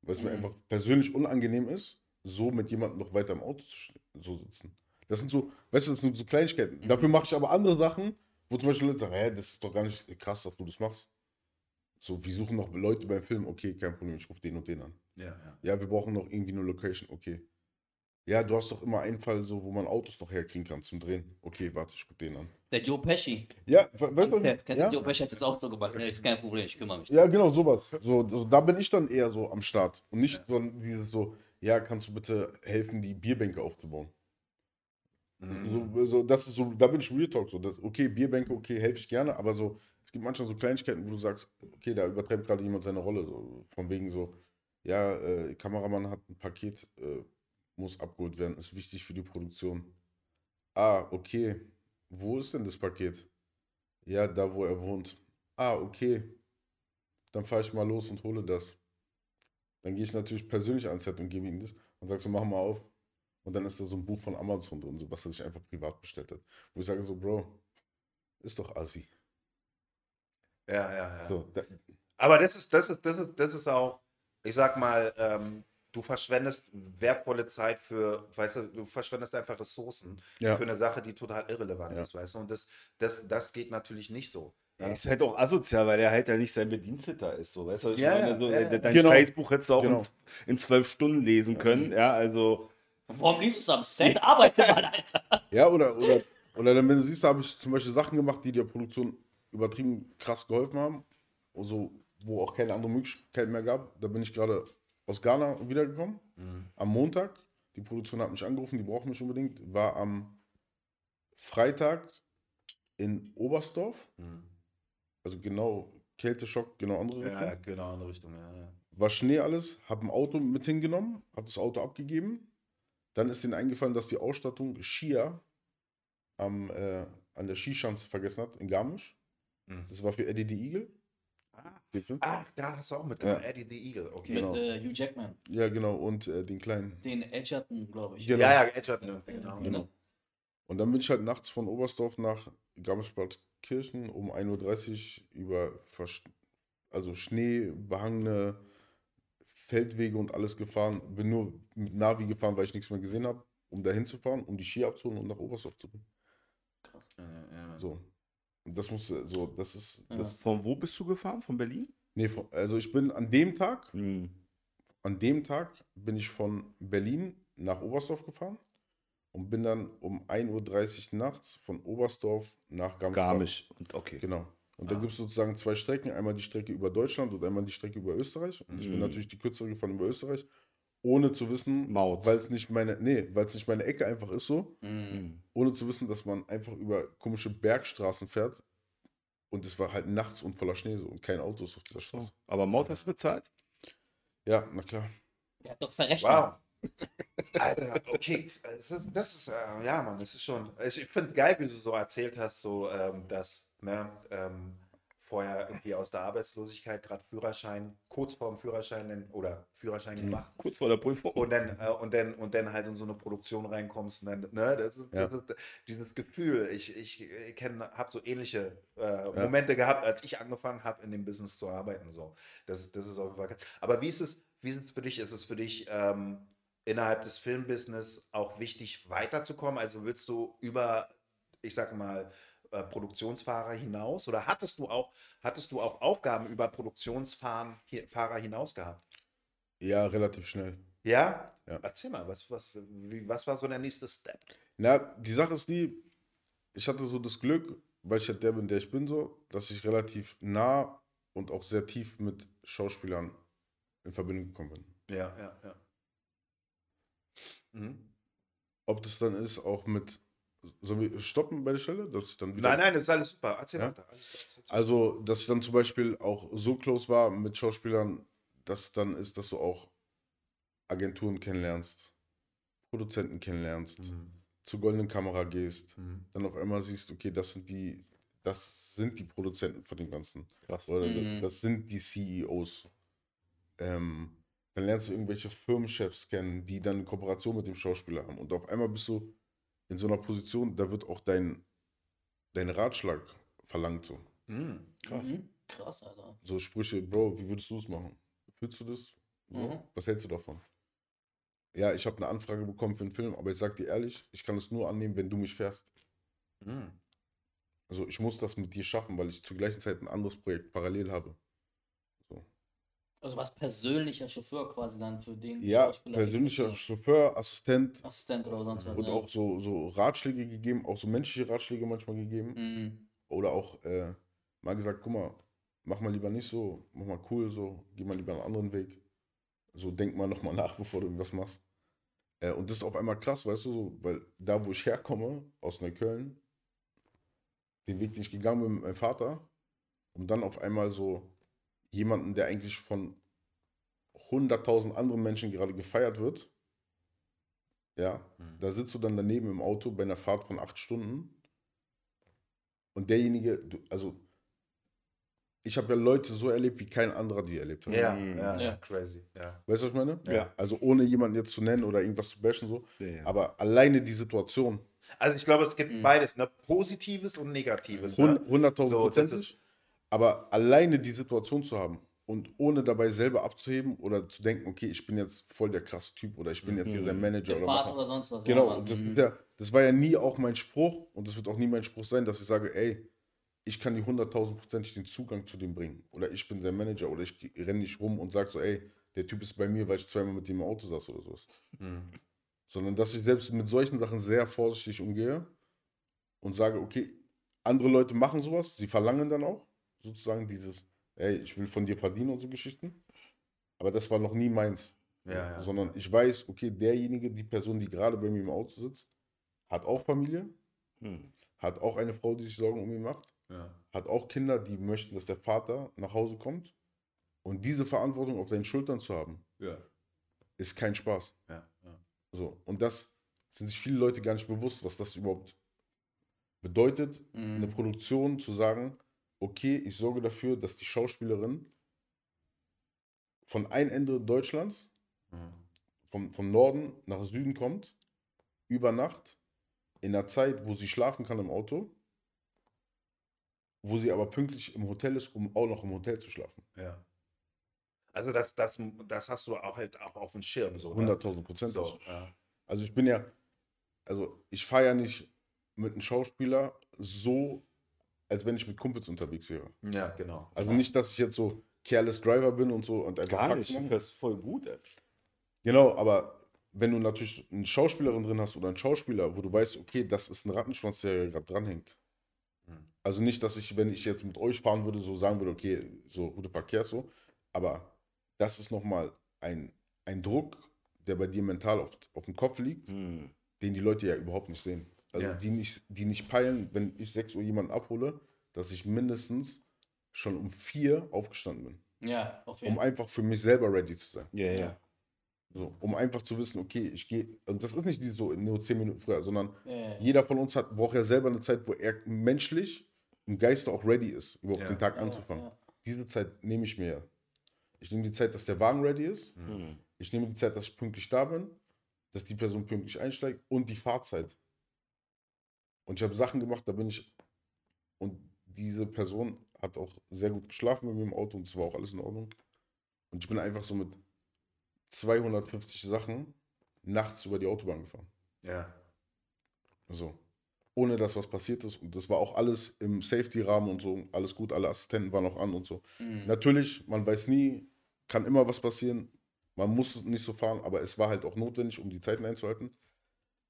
Weil es mir Mhm. einfach persönlich unangenehm ist, so mit jemandem noch weiter im Auto zu sitzen. Das sind so, weißt du, das sind so Kleinigkeiten. Dafür mache ich aber andere Sachen, wo zum Beispiel Leute sagen, hä, das ist doch gar nicht krass, dass du das machst. So, wir suchen noch Leute beim Film, okay, kein Problem, ich rufe den und den an. Ja, ja. Ja, wir brauchen noch irgendwie eine Location, okay. Ja, du hast doch immer einen Fall, so, wo man Autos noch herkriegen kann zum Drehen. Okay, warte, ich guck den an. Der Joe Pesci. Ja, we- weißt du, Der, ja? Joe Pesci hat das auch so gemacht. Ja, ist kein Problem, ich kümmere mich. ja, genau, sowas. So, so, da bin ich dann eher so am Start. Und nicht so dieses so, ja, kannst du bitte helfen, die Bierbänke aufzubauen. Mhm. So, so, das ist so, da bin ich Real Talk. So, das, okay, Bierbänke, okay, helfe ich gerne, aber so, es gibt manchmal so Kleinigkeiten, wo du sagst, okay, da übertreibt gerade jemand seine Rolle. So, von wegen so, ja, äh, Kameramann hat ein Paket, äh, muss abgeholt werden, ist wichtig für die Produktion. Ah, okay. Wo ist denn das Paket? Ja, da, wo er wohnt. Ah, okay. Dann fahre ich mal los und hole das. Dann gehe ich natürlich persönlich ans Set und gebe ihm das und sage so, mach mal auf. Und dann ist da so ein Buch von Amazon drin, so, was er sich einfach privat bestellt hat. Wo ich sage so, Bro, ist doch assi. Ja, ja, ja. So, da, Aber das ist, das ist, das ist, das ist auch, ich sag mal, ähm, du verschwendest wertvolle Zeit für, weißt du, du verschwendest einfach Ressourcen Ja. für eine Sache, die total irrelevant Ja. ist, weißt du? Und das, das, das geht natürlich nicht so. Ja, ist halt auch asozial, weil er halt ja nicht sein Bediensteter ist. So, weißt du, Ja, meine? so, ja, ja. Dein Genau. Scheißbuch hättest du auch Genau. in, in zwölf Stunden lesen können. Ja, also. Warum liest du es am Set? [laughs] Arbeite mal, Alter. ja, oder, oder, oder dann, wenn du siehst, da habe ich zum Beispiel Sachen gemacht, die der Produktion übertrieben krass geholfen haben. Also, wo auch keine andere Möglichkeit mehr gab. Da bin ich gerade aus Ghana wiedergekommen. Am Montag. Die Produktion hat mich angerufen, die braucht mich unbedingt. War am Freitag in Oberstdorf. Also genau Kälteschock, genau andere Richtung. Ja, genau, eine Richtung, ja. ja. war Schnee alles, habe ein Auto mit hingenommen, habe das Auto abgegeben. Dann ist ihnen eingefallen, dass die Ausstattung Skier am, äh, an der Skischanze vergessen hat, in Garmisch. Mhm. Das war für Eddie the Eagle. Ah, ah, da hast du auch mitgemacht, Ja. Eddie the Eagle, okay. Mit Genau. äh, Hugh Jackman. Ja, genau, und äh, den kleinen. Den Edgerton, glaube ich. Genau. Ja, ja, Edgerton, genau. Genau. Und dann bin ich halt nachts von Oberstdorf nach Garmisch-Partenkirchen um 1.30 Uhr über also schneebehangene Feldwege und alles gefahren. Bin nur mit Navi gefahren, weil ich nichts mehr gesehen habe, um da hinzufahren, um die Ski abzuholen und nach Oberstdorf zu bringen. Ja, ja. So. Das musste, so, das ist, Ja. das, Von wo bist du gefahren? Von Berlin? nee, von, also ich bin an dem Tag, Hm. an dem Tag bin ich von Berlin nach Oberstdorf gefahren und bin dann um 1.30 Uhr nachts von Oberstdorf nach Garmisch. Garmisch. Und okay. Genau. Und da Ah. gibt es sozusagen zwei Strecken. Einmal die Strecke über Deutschland und einmal die Strecke über Österreich. Und ich bin Mhm. natürlich die kürzere gefahren über Österreich, ohne zu wissen, weil es nicht meine, nee, weil es nicht meine Ecke einfach ist so, Mhm. Hm. ohne zu wissen, dass man einfach über komische Bergstraßen fährt. Und es war halt nachts und voller Schnee so und kein Auto ist auf dieser. Straße. Aber Maut hast du bezahlt? Ja, na klar. Hat doch verrechnet. Wow. [laughs] Alter, okay. Das ist, das ist äh, ja, Mann, das ist schon. Ich, ich finde geil, wie du so erzählt hast, so, ähm, dass ne, ähm, vorher irgendwie aus der Arbeitslosigkeit gerade Führerschein, kurz vorm Führerschein den- oder Führerschein gemacht. Kurz vor der Prüfung. Und dann, äh, und, dann, und dann halt in so eine Produktion reinkommst und dann, ne, das ist, das Ja. ist dieses Gefühl. Ich, ich, ich habe so ähnliche äh, Momente gehabt, als ich angefangen habe, in dem Business zu arbeiten. So. Das, das ist auf jeden Fall. Aber wie ist es, wie ist es für dich? Ist es für dich ähm, innerhalb des Filmbusiness auch wichtig, weiterzukommen? Also willst du über, ich sag mal, äh, Produktionsfahrer hinaus oder hattest du auch, hattest du auch Aufgaben über Produktionsfahrer hinaus gehabt? Ja, relativ schnell. Ja? Ja. Erzähl mal, was, was, wie, was war so der nächste Step? Na, die Sache ist die, ich hatte so das Glück, weil ich halt der bin, der ich bin, so, dass ich relativ nah und auch sehr tief mit Schauspielern in Verbindung gekommen bin. Ja, ja, ja. Mhm. Ob das dann ist, auch mit. Sollen wir stoppen bei der Stelle? Dass ich dann wieder, Nein, nein, das ist alles super. Erzähl Ja? weiter. Alles, alles, alles. Also, dass ich dann zum Beispiel auch so close war mit Schauspielern, dass dann ist, dass du auch Agenturen kennenlernst, Produzenten kennenlernst, Mhm. zur goldenen Kamera gehst, Mhm. dann auf einmal siehst, okay, das sind die, das sind die Produzenten von dem Ganzen. Krass. Oder Mhm. das sind die CEOs. Ähm, dann lernst du irgendwelche Firmenchefs kennen, die dann eine Kooperation mit dem Schauspieler haben. Und auf einmal bist du in so einer Position, da wird auch dein, dein Ratschlag verlangt. So. Mhm. Krass. Mhm. Krass, Alter. so Sprüche, Bro, wie würdest du es machen? Fühlst du das? So? Mhm. Was hältst du davon? Ja, ich habe eine Anfrage bekommen für einen Film, aber ich sag dir ehrlich, ich kann es nur annehmen, wenn du mich fährst. Mhm. Also ich muss das mit dir schaffen, weil ich zur gleichen Zeit ein anderes Projekt parallel habe. So. Also was persönlicher Chauffeur quasi dann für den Ja, persönlicher Chauffeur, Assistent Assistent oder sonst was. und ja. auch so, so Ratschläge gegeben, auch so menschliche Ratschläge manchmal gegeben. Mhm. Oder auch äh, mal gesagt, guck mal, mach mal lieber nicht so, mach mal cool so, geh mal lieber einen anderen Weg. So, denk mal nochmal nach, [laughs] bevor du irgendwas machst. Äh, und das ist auf einmal krass, weißt du, so, weil da, wo ich herkomme, aus Neukölln, den Weg, den ich gegangen bin mit meinem Vater, um dann auf einmal so jemanden, der eigentlich von 100.000 anderen Menschen gerade gefeiert wird, ja, da sitzt du dann daneben im Auto bei einer Fahrt von acht Stunden und derjenige, du, also ich habe ja Leute so erlebt, wie kein anderer die erlebt hat. Ja, Mhm. ja, Ja. crazy. Ja. Weißt du, was ich meine? Ja. Also ohne jemanden jetzt zu nennen oder irgendwas zu bashen, so. Ja, ja. Aber alleine die Situation, Also ich glaube, es gibt Mhm. beides, ne? Positives und Negatives. Ne? hund- 100.000 So, das Prozentig. Aber alleine die Situation zu haben und ohne dabei selber abzuheben oder zu denken, okay, ich bin jetzt voll der krasse Typ oder ich bin jetzt hier sein Manager Der oder oder sonst was. Genau, ja, das, ist ja, das war ja nie auch mein Spruch und das wird auch nie mein Spruch sein, dass ich sage, ey, ich kann die 100.000 Prozent den Zugang zu dem bringen. Oder ich bin sein Manager oder ich renne nicht rum und sage so, ey, der Typ ist bei mir, weil ich zweimal mit dem im Auto saß oder sowas. Mhm. Sondern dass ich selbst mit solchen Sachen sehr vorsichtig umgehe und sage, okay, andere Leute machen sowas, sie verlangen dann auch sozusagen dieses, ey, ich will von dir verdienen und so Geschichten. Aber das war noch nie meins. Ja, ja. Sondern ich weiß, okay, derjenige, die Person, die gerade bei mir im Auto sitzt, hat auch Familie, Hm. hat auch eine Frau, die sich Sorgen um ihn macht, Ja. hat auch Kinder, die möchten, dass der Vater nach Hause kommt. Und diese Verantwortung auf seinen Schultern zu haben, Ja. ist kein Spaß. Ja. Ja. So. Und das sind sich viele Leute gar nicht bewusst, was das überhaupt bedeutet, Mhm. eine Produktion zu sagen, okay, ich sorge dafür, dass die Schauspielerin von ein Ende Deutschlands, Mhm. vom, vom Norden nach Süden kommt, über Nacht, in der Zeit, wo sie schlafen kann im Auto, wo sie aber pünktlich im Hotel ist, um auch noch im Hotel zu schlafen. ja. Also das, das, das hast du auch halt auch auf dem Schirm. So, ne? 100.000 Prozent. So, ja. Also ich bin ja, also ich fahre ja nicht mit einem Schauspieler so, als wenn ich mit Kumpels unterwegs wäre. ja, genau. Also nicht, dass ich jetzt so careless Driver bin und so und einfach Gar nicht. mache. Das ist voll gut, ey. Genau, aber wenn du natürlich eine Schauspielerin drin hast oder einen Schauspieler, wo du weißt, okay, das ist ein Rattenschwanz, der gerade dranhängt. Mhm. Also nicht, dass ich, wenn ich jetzt mit euch fahren würde, so sagen würde, okay, so gute Verkehr so, aber das ist nochmal ein, ein Druck, der bei dir mental auf, auf dem Kopf liegt, Hm. den die Leute ja überhaupt nicht sehen. Also Ja. die, nicht, die nicht peilen, wenn ich 6 Uhr jemanden abhole, dass ich mindestens schon um 4 aufgestanden bin. Ja, auf jeden Um Fall. einfach für mich selber ready zu sein. Ja, ja. So, um einfach zu wissen, okay, ich gehe, und das ist nicht die so nur 10 Minuten früher, sondern Ja, jeder von uns hat, braucht ja selber eine Zeit, wo er menschlich im Geiste auch ready ist, überhaupt den Tag anzufangen. Diese Zeit nehme ich mir. Ich nehme die Zeit, dass der Wagen ready ist. Hm. Ich nehme die Zeit, dass ich pünktlich da bin, dass die Person pünktlich einsteigt und die Fahrzeit. Und ich habe Sachen gemacht, da bin ich. Und diese Person hat auch sehr gut geschlafen mit mir im Auto und es war auch alles in Ordnung. Und ich bin einfach so mit 250 Sachen nachts über die Autobahn gefahren. Ja. So. Ohne dass was passiert ist. Und das war auch alles im Safety-Rahmen und so. Alles gut, alle Assistenten waren auch an und so. Mhm. Natürlich, man weiß nie, kann immer was passieren. Man muss es nicht so fahren, aber es war halt auch notwendig, um die Zeiten einzuhalten.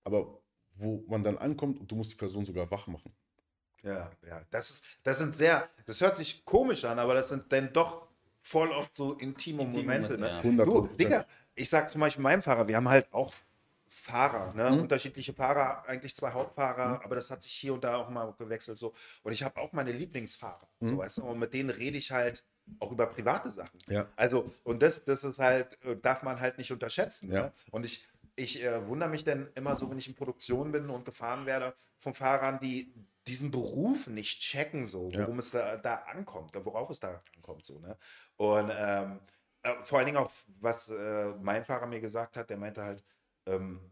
Aber wo man dann ankommt und du musst die Person sogar wach machen. Ja, ja. Das, ist, das sind sehr, das hört sich komisch an, aber das sind dann doch voll oft so intime Intime Momente. Momente, Ne? ja. 100 Du, Digga, ich sag zum Beispiel meinem Fahrer, wir haben halt auch Fahrer, ne? unterschiedliche Fahrer, eigentlich zwei Hauptfahrer, aber das hat sich hier und da auch mal gewechselt so. Und ich habe auch meine Lieblingsfahrer, so weißt du, und mit denen rede ich halt auch über private Sachen. Ja. Also, und das, das ist halt, äh, darf man halt nicht unterschätzen. Ja. Ne? Und ich, ich äh, wundere mich dann immer so, wenn ich in Produktion bin und gefahren werde, von Fahrern, die diesen Beruf nicht checken, so, Ja. worum es da, da ankommt, worauf es da ankommt. So, ne? Und ähm, äh, vor allen Dingen auch, was äh, mein Fahrer mir gesagt hat, der meinte halt, ähm,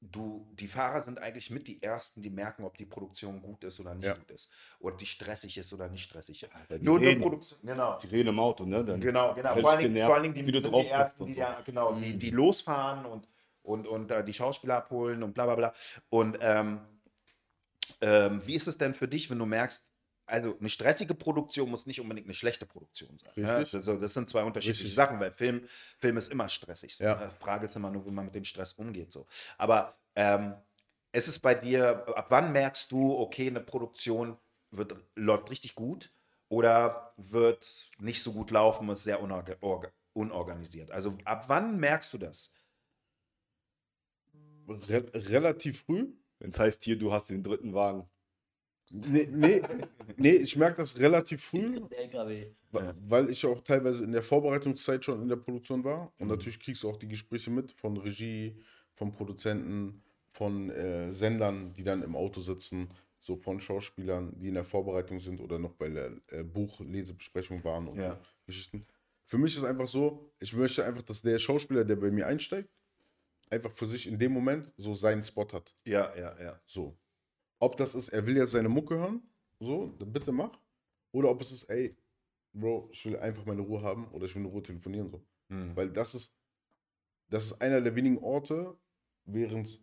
du, die Fahrer sind eigentlich mit die Ersten, die merken, ob die Produktion gut ist oder nicht Ja. gut ist. Oder die stressig ist oder nicht stressig ist. die Nur eine. Produktion, genau. Die reden im Auto, ne? Dann Genau, genau. Vor allen, Dingen, genervt, vor allen Dingen die, die bist Ersten, die, so. ja, genau, Mhm. die, die losfahren und, und, und äh, die Schauspieler abholen und bla bla bla. Und ähm, ähm, wie ist es denn für dich, wenn du merkst, also eine stressige Produktion muss nicht unbedingt eine schlechte Produktion sein. Ne? Also das sind zwei unterschiedliche Richtig. Sachen, weil Film, Film ist immer stressig. So. Ja. Die Frage ist immer nur, wie man mit dem Stress umgeht. So. Aber ähm, ist es bei dir, ab wann merkst du, okay, eine Produktion wird, läuft richtig gut oder wird nicht so gut laufen und ist sehr unorga orga- unorganisiert? Also ab wann merkst du das? Re relativ früh. Wenn es heißt, hier, du hast den dritten Wagen. Nee, nee, nee ich merke das relativ früh, weil ich auch teilweise in der Vorbereitungszeit schon in der Produktion war. Und natürlich kriegst du auch die Gespräche mit von Regie, von Produzenten, von äh, Sendern, die dann im Auto sitzen, so von Schauspielern, die in der Vorbereitung sind oder noch bei der äh, Buchlesebesprechung waren und Ja. Geschichten. Für mich ist einfach so, ich möchte einfach, dass der Schauspieler, der bei mir einsteigt, einfach für sich in dem Moment so seinen Spot hat. Ja, ja, ja. So. Ob das ist, er will jetzt seine Mucke hören, so, dann bitte mach. Oder ob es ist, ey, Bro, ich will einfach meine Ruhe haben oder ich will in Ruhe telefonieren, so. Hm. Weil das ist, das ist einer der wenigen Orte während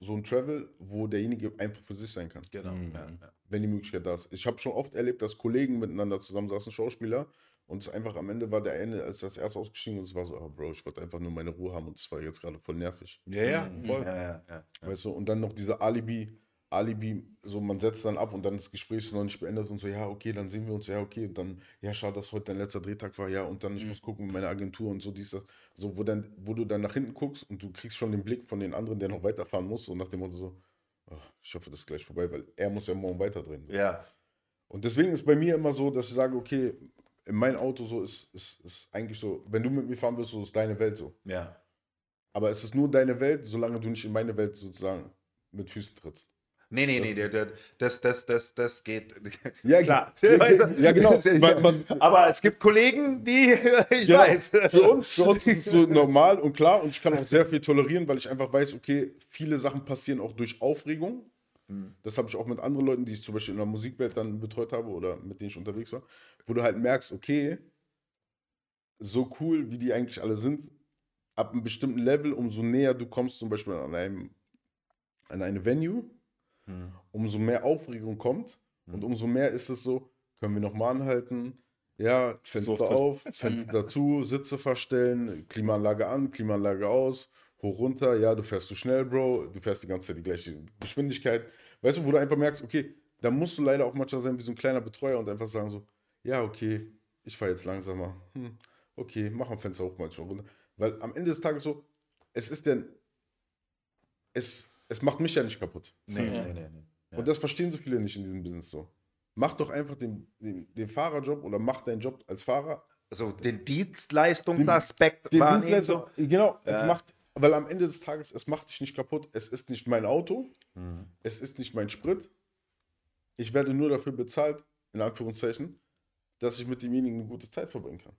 so ein Travel, wo derjenige einfach für sich sein kann, Genau. Mhm. Ja, ja. wenn die Möglichkeit da ist. Ich habe schon oft erlebt, dass Kollegen miteinander zusammensaßen, Schauspieler, und es einfach am Ende war der eine als das erste ausgestiegen und es war so, ah, Bro, ich wollte einfach nur meine Ruhe haben und es war jetzt gerade voll nervig. Ja, ja, Mhm. voll. Ja, ja, ja. ja. Weißt du, und dann noch diese Alibi, Alibi, so man setzt dann ab und dann das Gespräch ist noch nicht beendet und so, ja, okay, dann sehen wir uns, ja, okay, und dann, ja, schade, dass heute dein letzter Drehtag war, ja, und dann, ich muss gucken mit meiner Agentur und so, dies, das, so, wo dann, wo du dann nach hinten guckst und du kriegst schon den Blick von den anderen, der noch weiterfahren muss, und nach dem Motto so, ach, ich hoffe, das ist gleich vorbei, weil er muss ja morgen weiterdrehen. So. ja. Und deswegen ist bei mir immer so, dass ich sage, okay, mein Auto so ist, ist, ist eigentlich so, wenn du mit mir fahren willst, so ist deine Welt so. ja. Aber es ist nur deine Welt, solange du nicht in meine Welt sozusagen mit Füßen trittst. Nee, nee, nee, der- der- das, das, das, das geht. Ja, [laughs] Klar. Ja, ja, genau. [laughs] Man, man, Aber es gibt Kollegen, die, [laughs] ich genau. weiß. Für uns, für uns ist es so normal und klar und ich kann auch sehr viel tolerieren, weil ich einfach weiß, okay, viele Sachen passieren auch durch Aufregung. Das habe ich auch mit anderen Leuten, die ich zum Beispiel in der Musikwelt dann betreut habe oder mit denen ich unterwegs war, wo du halt merkst, okay, so cool, wie die eigentlich alle sind, ab einem bestimmten Level, umso näher du kommst, zum Beispiel an einem an eine Venue, umso mehr Aufregung kommt und umso mehr ist es so, können wir nochmal anhalten, ja, Fenster Sucht. auf, Fenster [laughs] dazu, Sitze verstellen, Klimaanlage an, Klimaanlage aus, hoch runter, ja, du fährst zu schnell, Bro, du fährst die ganze Zeit die gleiche Geschwindigkeit. Weißt du, wo du einfach merkst, okay, da musst du leider auch manchmal sein wie so ein kleiner Betreuer und einfach sagen so, ja, okay, ich fahre jetzt langsamer. Hm, okay, mach ein Fenster hoch manchmal runter. Weil am Ende des Tages so, es ist denn, es, es macht mich ja nicht kaputt. Nee, nee, nee, nee. Ja. Und das verstehen so viele nicht in diesem Business so. Mach doch einfach den, den, den Fahrerjob oder mach deinen Job als Fahrer. So den Dienstleistungsaspekt Den wahrnehmen. Dienstleister, So. genau, Ja. macht, weil am Ende des Tages, es macht dich nicht kaputt. Es ist nicht mein Auto, Mhm. es ist nicht mein Sprit. Ich werde nur dafür bezahlt, in Anführungszeichen, dass ich mit demjenigen eine gute Zeit verbringen kann.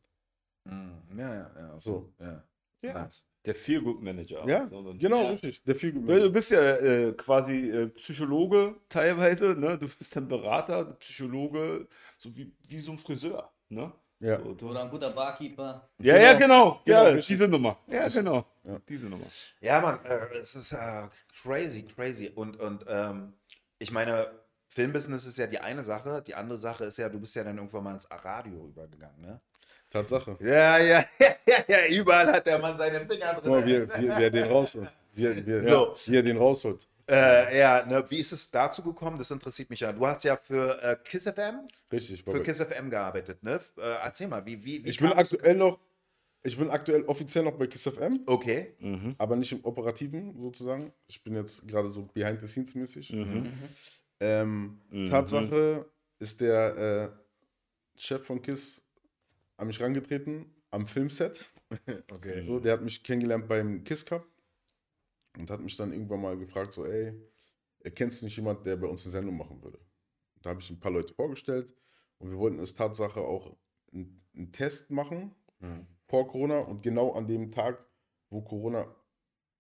Mhm. Ja, ja, ja. So. Ja. Ja. Nice. Der Feelgood-Manager. Ja, So, genau, Ja. richtig. Der viel Ja, Du bist ja äh, quasi äh, Psychologe teilweise, ne? Du bist dann Berater, Psychologe, so wie, wie so ein Friseur, ne? Ja. So, du Oder ein guter Barkeeper. ja, ja, genau. Genau, Ja, richtig. diese Nummer. Ja, genau. Ja. Diese Nummer. Ja, Mann, äh, es ist äh, crazy, crazy. Und, und ähm, ich meine, Filmbusiness ist ja die eine Sache. Die andere Sache ist ja, du bist ja dann irgendwann mal ins Radio übergegangen, ne? Tatsache. Ja, [laughs] ja, ja, ja, überall hat der Mann seine Finger drin. Guck mal, wie, wie, wie er den rausholt. Wie, wie, So. wie er den rausholt. Äh, ja, ne, wie ist es dazu gekommen? Das interessiert mich ja. Du hast ja für äh, Kiss FM, Richtig. für. Kiss FM gearbeitet, ne? F- Äh, erzähl mal, wie, wie, wie Ich bin kam es- aktuell noch, ich bin aktuell offiziell noch bei KISS FM, Okay. aber nicht im Operativen sozusagen. Ich bin jetzt gerade so behind the scenes mäßig. Mhm. Ähm, Tatsache ist der äh, Chef von KISS an mich rangetreten am Filmset. [laughs] Okay. So, der hat mich kennengelernt beim KISS Cup und hat mich dann irgendwann mal gefragt, so, ey, kennst du nicht jemand, der bei uns eine Sendung machen würde? Da habe ich ein paar Leute vorgestellt und wir wollten es Tatsache auch einen, einen Test machen Mhm. vor Corona und genau an dem Tag, wo Corona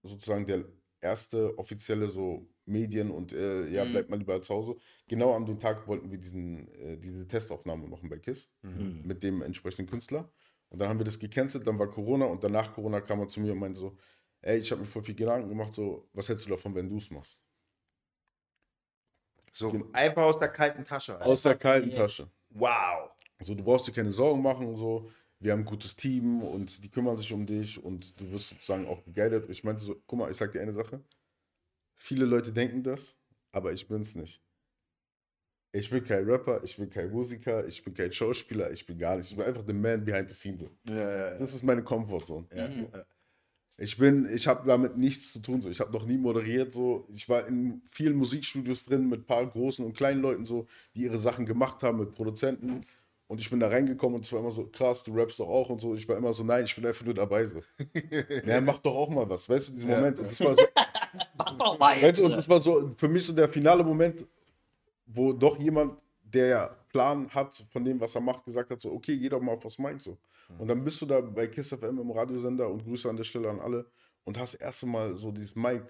sozusagen der erste offizielle so Medien und äh, ja, Mhm. bleibt mal lieber zu Hause, genau an dem Tag wollten wir diesen, äh, diese Testaufnahme machen bei KISS Mhm. mit dem entsprechenden Künstler. Und dann haben wir das gecancelt, dann war Corona und danach Corona kam er zu mir und meinte so, ey, ich habe mir voll viel Gedanken gemacht, so, was hältst du davon, wenn du es machst? So einfach aus der kalten Tasche. Alter. Aus der kalten. Tasche. wow. Also du brauchst dir keine Sorgen machen und so. Wir haben ein gutes Team und die kümmern sich um dich und du wirst sozusagen auch geguidet. Ich meinte so, guck mal, ich sag dir eine Sache. Viele Leute denken das, aber ich bin's nicht. Ich bin kein Rapper, ich bin kein Musiker, ich bin kein Schauspieler, ich bin gar nichts. Ich bin einfach der Man behind the scene. So. Ja, ja, ja. Das ist meine Comfortzone. Ja, so. Ich bin, ich habe damit nichts zu tun. So. Ich habe noch nie moderiert. So. Ich war in vielen Musikstudios drin mit ein paar großen und kleinen Leuten, so, die ihre Sachen gemacht haben mit Produzenten. Und ich bin da reingekommen und es war immer so, krass, du rappst doch auch und so. Ich war immer so, nein, ich bin einfach nur dabei. So. [laughs] ja, mach doch auch mal was. Weißt du, diesen Ja. Moment. Und das war so, [laughs] Mach doch mal weißt jetzt. du, und das war so für mich so der finale Moment, wo doch jemand, der ja Plan hat von dem, was er macht, gesagt hat, so, okay, geh doch mal auf das Mic so. Und dann bist du da bei KISS FM im Radiosender und Grüße an der Stelle an alle und hast erst mal so dieses Mic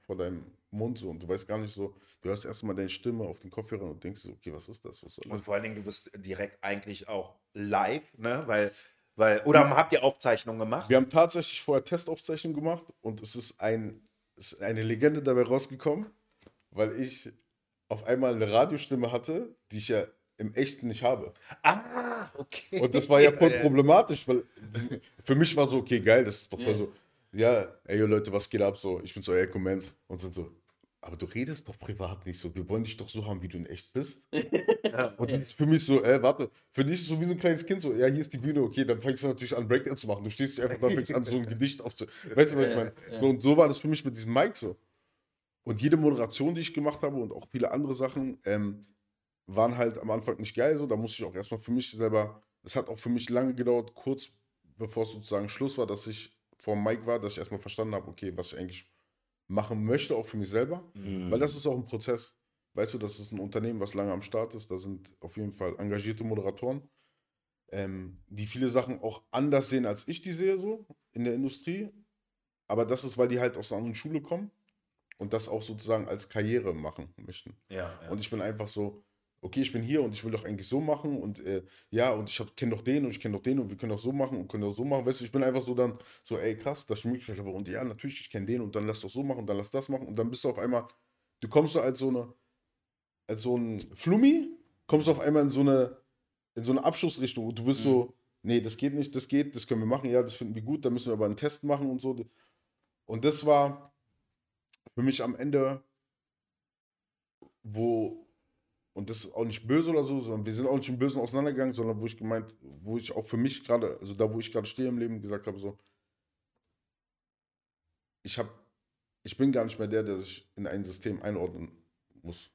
vor deinem Mund so und du weißt gar nicht so, du hörst erst mal deine Stimme auf den Kopfhörern und denkst so, okay, was ist das? Was das? Und vor allen Dingen, du bist direkt eigentlich auch live, ne? Weil, weil, oder habt ihr Aufzeichnungen gemacht? Wir haben tatsächlich vorher Testaufzeichnungen gemacht und es ist, ein, es ist eine Legende dabei rausgekommen, weil ich auf einmal eine Radiostimme hatte, die ich ja im Echten nicht habe. Ah, okay. Und das war ja [laughs] voll problematisch, weil für mich war so, okay, geil, das ist doch voll Ja. so, ja, ey Leute, was geht ab so? Ich bin so, ey, Comments und sind so, aber du redest doch privat nicht so, wir wollen dich doch so haben, wie du in echt bist. [laughs] Und das ist für mich so, ey, warte, für dich ist es so wie so ein kleines Kind so, ja, hier ist die Bühne, okay, dann fängst du natürlich an, Breakdance zu machen. Du stehst nicht einfach [laughs] da, fängst an, so ein Gedicht aufzu... Weißt du, was ich Ja, meine? ja. So, und so war das für mich mit diesem Mic so. Und jede Moderation, die ich gemacht habe und auch viele andere Sachen, ähm, waren halt am Anfang nicht geil. So, da musste ich auch erstmal für mich selber. Es hat auch für mich lange gedauert, kurz bevor es sozusagen Schluss war, dass ich vor dem Mic war, dass ich erstmal verstanden habe, okay, was ich eigentlich machen möchte, auch für mich selber. Weil das ist auch ein Prozess. Weißt du, das ist ein Unternehmen, was lange am Start ist. Da sind auf jeden Fall engagierte Moderatoren, ähm, die viele Sachen auch anders sehen, als ich die sehe, so in der Industrie. Aber das ist, weil die halt aus einer anderen Schule kommen und das auch sozusagen als Karriere machen möchten. Ja, ja. Und ich bin einfach so, okay, ich bin hier und ich will doch eigentlich so machen und äh, ja, und ich kenne doch den und ich kenne doch den und wir können doch so machen und können doch so machen. Weißt du, ich bin einfach so dann so, ey, krass, das stimmt mich aber. Und ja, natürlich, ich kenne den und dann lass doch so machen und dann lass das machen und dann bist du auf einmal, du kommst so als so eine, als so ein Flummi, kommst du auf einmal in so eine, in so eine Abschlussrichtung und du bist so, nee, das geht nicht, das geht, das können wir machen, ja, das finden wir gut, da müssen wir aber einen Test machen und so. Und das war für mich am Ende, wo und das ist auch nicht böse oder so, sondern wir sind auch nicht im Bösen auseinandergegangen, sondern wo ich gemeint, wo ich auch für mich gerade, also da, wo ich gerade stehe im Leben, gesagt habe, so, ich habe, ich bin gar nicht mehr der, der sich in ein System einordnen muss.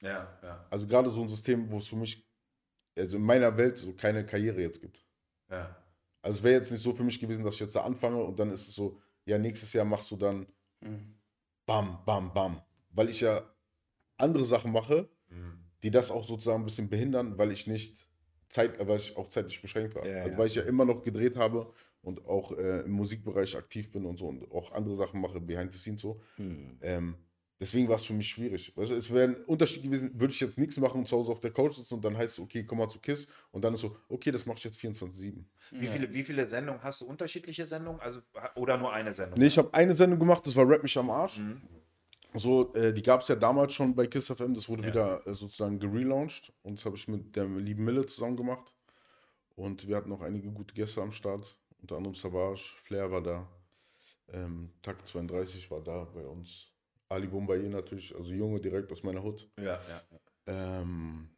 ja, ja, Also gerade so ein System, wo es für mich, also in meiner Welt so keine Karriere jetzt gibt. ja. Also es wäre jetzt nicht so für mich gewesen, dass ich jetzt da anfange und dann ist es so, ja, nächstes Jahr machst du dann Mhm. Bam, bam, bam. Weil ich ja andere Sachen mache, Mhm. die das auch sozusagen ein bisschen behindern, weil ich nicht Zeit, äh, weil ich auch zeitlich beschränkt war. Ja, also weil ich ja immer noch gedreht habe und auch äh, im Musikbereich aktiv bin und so und auch andere Sachen mache, behind the scenes so. Mhm. Ähm, deswegen war es für mich schwierig. Also es wäre ein Unterschied gewesen, würde ich jetzt nichts machen und zu Hause auf der Couch sitzen und dann heißt es, okay, komm mal zu KISS und dann ist so, okay, das mache ich jetzt 24-7. Wie, viele, wie viele Sendungen hast du? Unterschiedliche Sendungen? Also, oder nur eine Sendung? Nee, ich habe eine Sendung gemacht, das war Rap mich am Arsch. Mhm. So, äh, die gab es ja damals schon bei KISS FM, das wurde Ja. wieder äh, sozusagen gelauncht und das habe ich mit der lieben Mille zusammen gemacht. Und wir hatten noch einige gute Gäste am Start, unter anderem Savage, Flair war da, ähm, Takt 32 war da bei uns, Ali Boumbaye natürlich, also Junge direkt aus meiner Hut. Ja, ja. Ähm,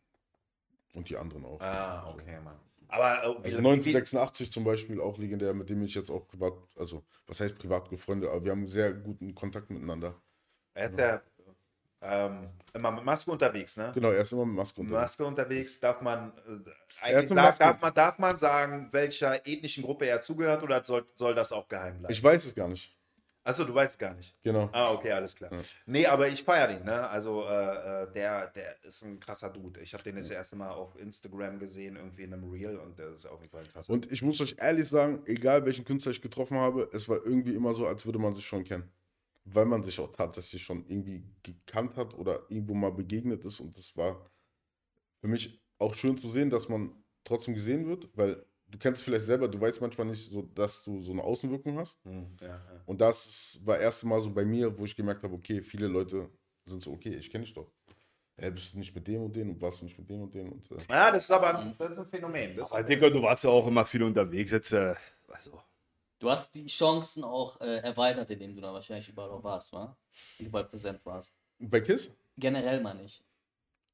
und die anderen auch. Ah, okay, Mann. Aber äh, Also wie, 1986 zum Beispiel auch legendär, mit dem ich jetzt auch privat, also was heißt privat befreundet, aber wir haben sehr guten Kontakt miteinander. er ist ja ähm, immer mit Maske unterwegs, ne? Genau, er ist immer mit Maske unterwegs. Maske unterwegs, darf man äh, eigentlich Maske. darf, man, darf man sagen, welcher ethnischen Gruppe er zugehört oder soll, soll das auch geheim bleiben? Ich weiß es gar nicht. Achso, du weißt gar nicht. Genau. Ah, okay, alles klar. Ja. Nee, aber ich feiere den, ne? Also, äh, äh, der, der ist ein krasser Dude. Ich habe den jetzt das erste Mal auf Instagram gesehen, irgendwie in einem Reel und der ist auf jeden Fall ein krasser Und ich muss euch ehrlich sagen, egal welchen Künstler ich getroffen habe, es war irgendwie immer so, als würde man sich schon kennen. Weil man sich auch tatsächlich schon irgendwie gekannt hat oder irgendwo mal begegnet ist. Und das war für mich auch schön zu sehen, dass man trotzdem gesehen wird, weil du kennst es vielleicht selber, du weißt manchmal nicht so, dass du so eine Außenwirkung hast. Hm, ja, ja. Und das war das erste Mal so bei mir, wo ich gemerkt habe, okay, viele Leute sind so, okay, ich kenne dich doch. ey, bist du nicht mit dem und dem und warst du nicht mit dem und dem und äh, Ja, das ist aber ein, das ist ein Phänomen. Das, Aber Digga, du warst ja auch immer viel unterwegs. Jetzt, äh, also, Du hast die Chancen auch äh, erweitert, indem du da wahrscheinlich überall auch warst, wa? Überall präsent warst. bei Kiss? Generell mal nicht.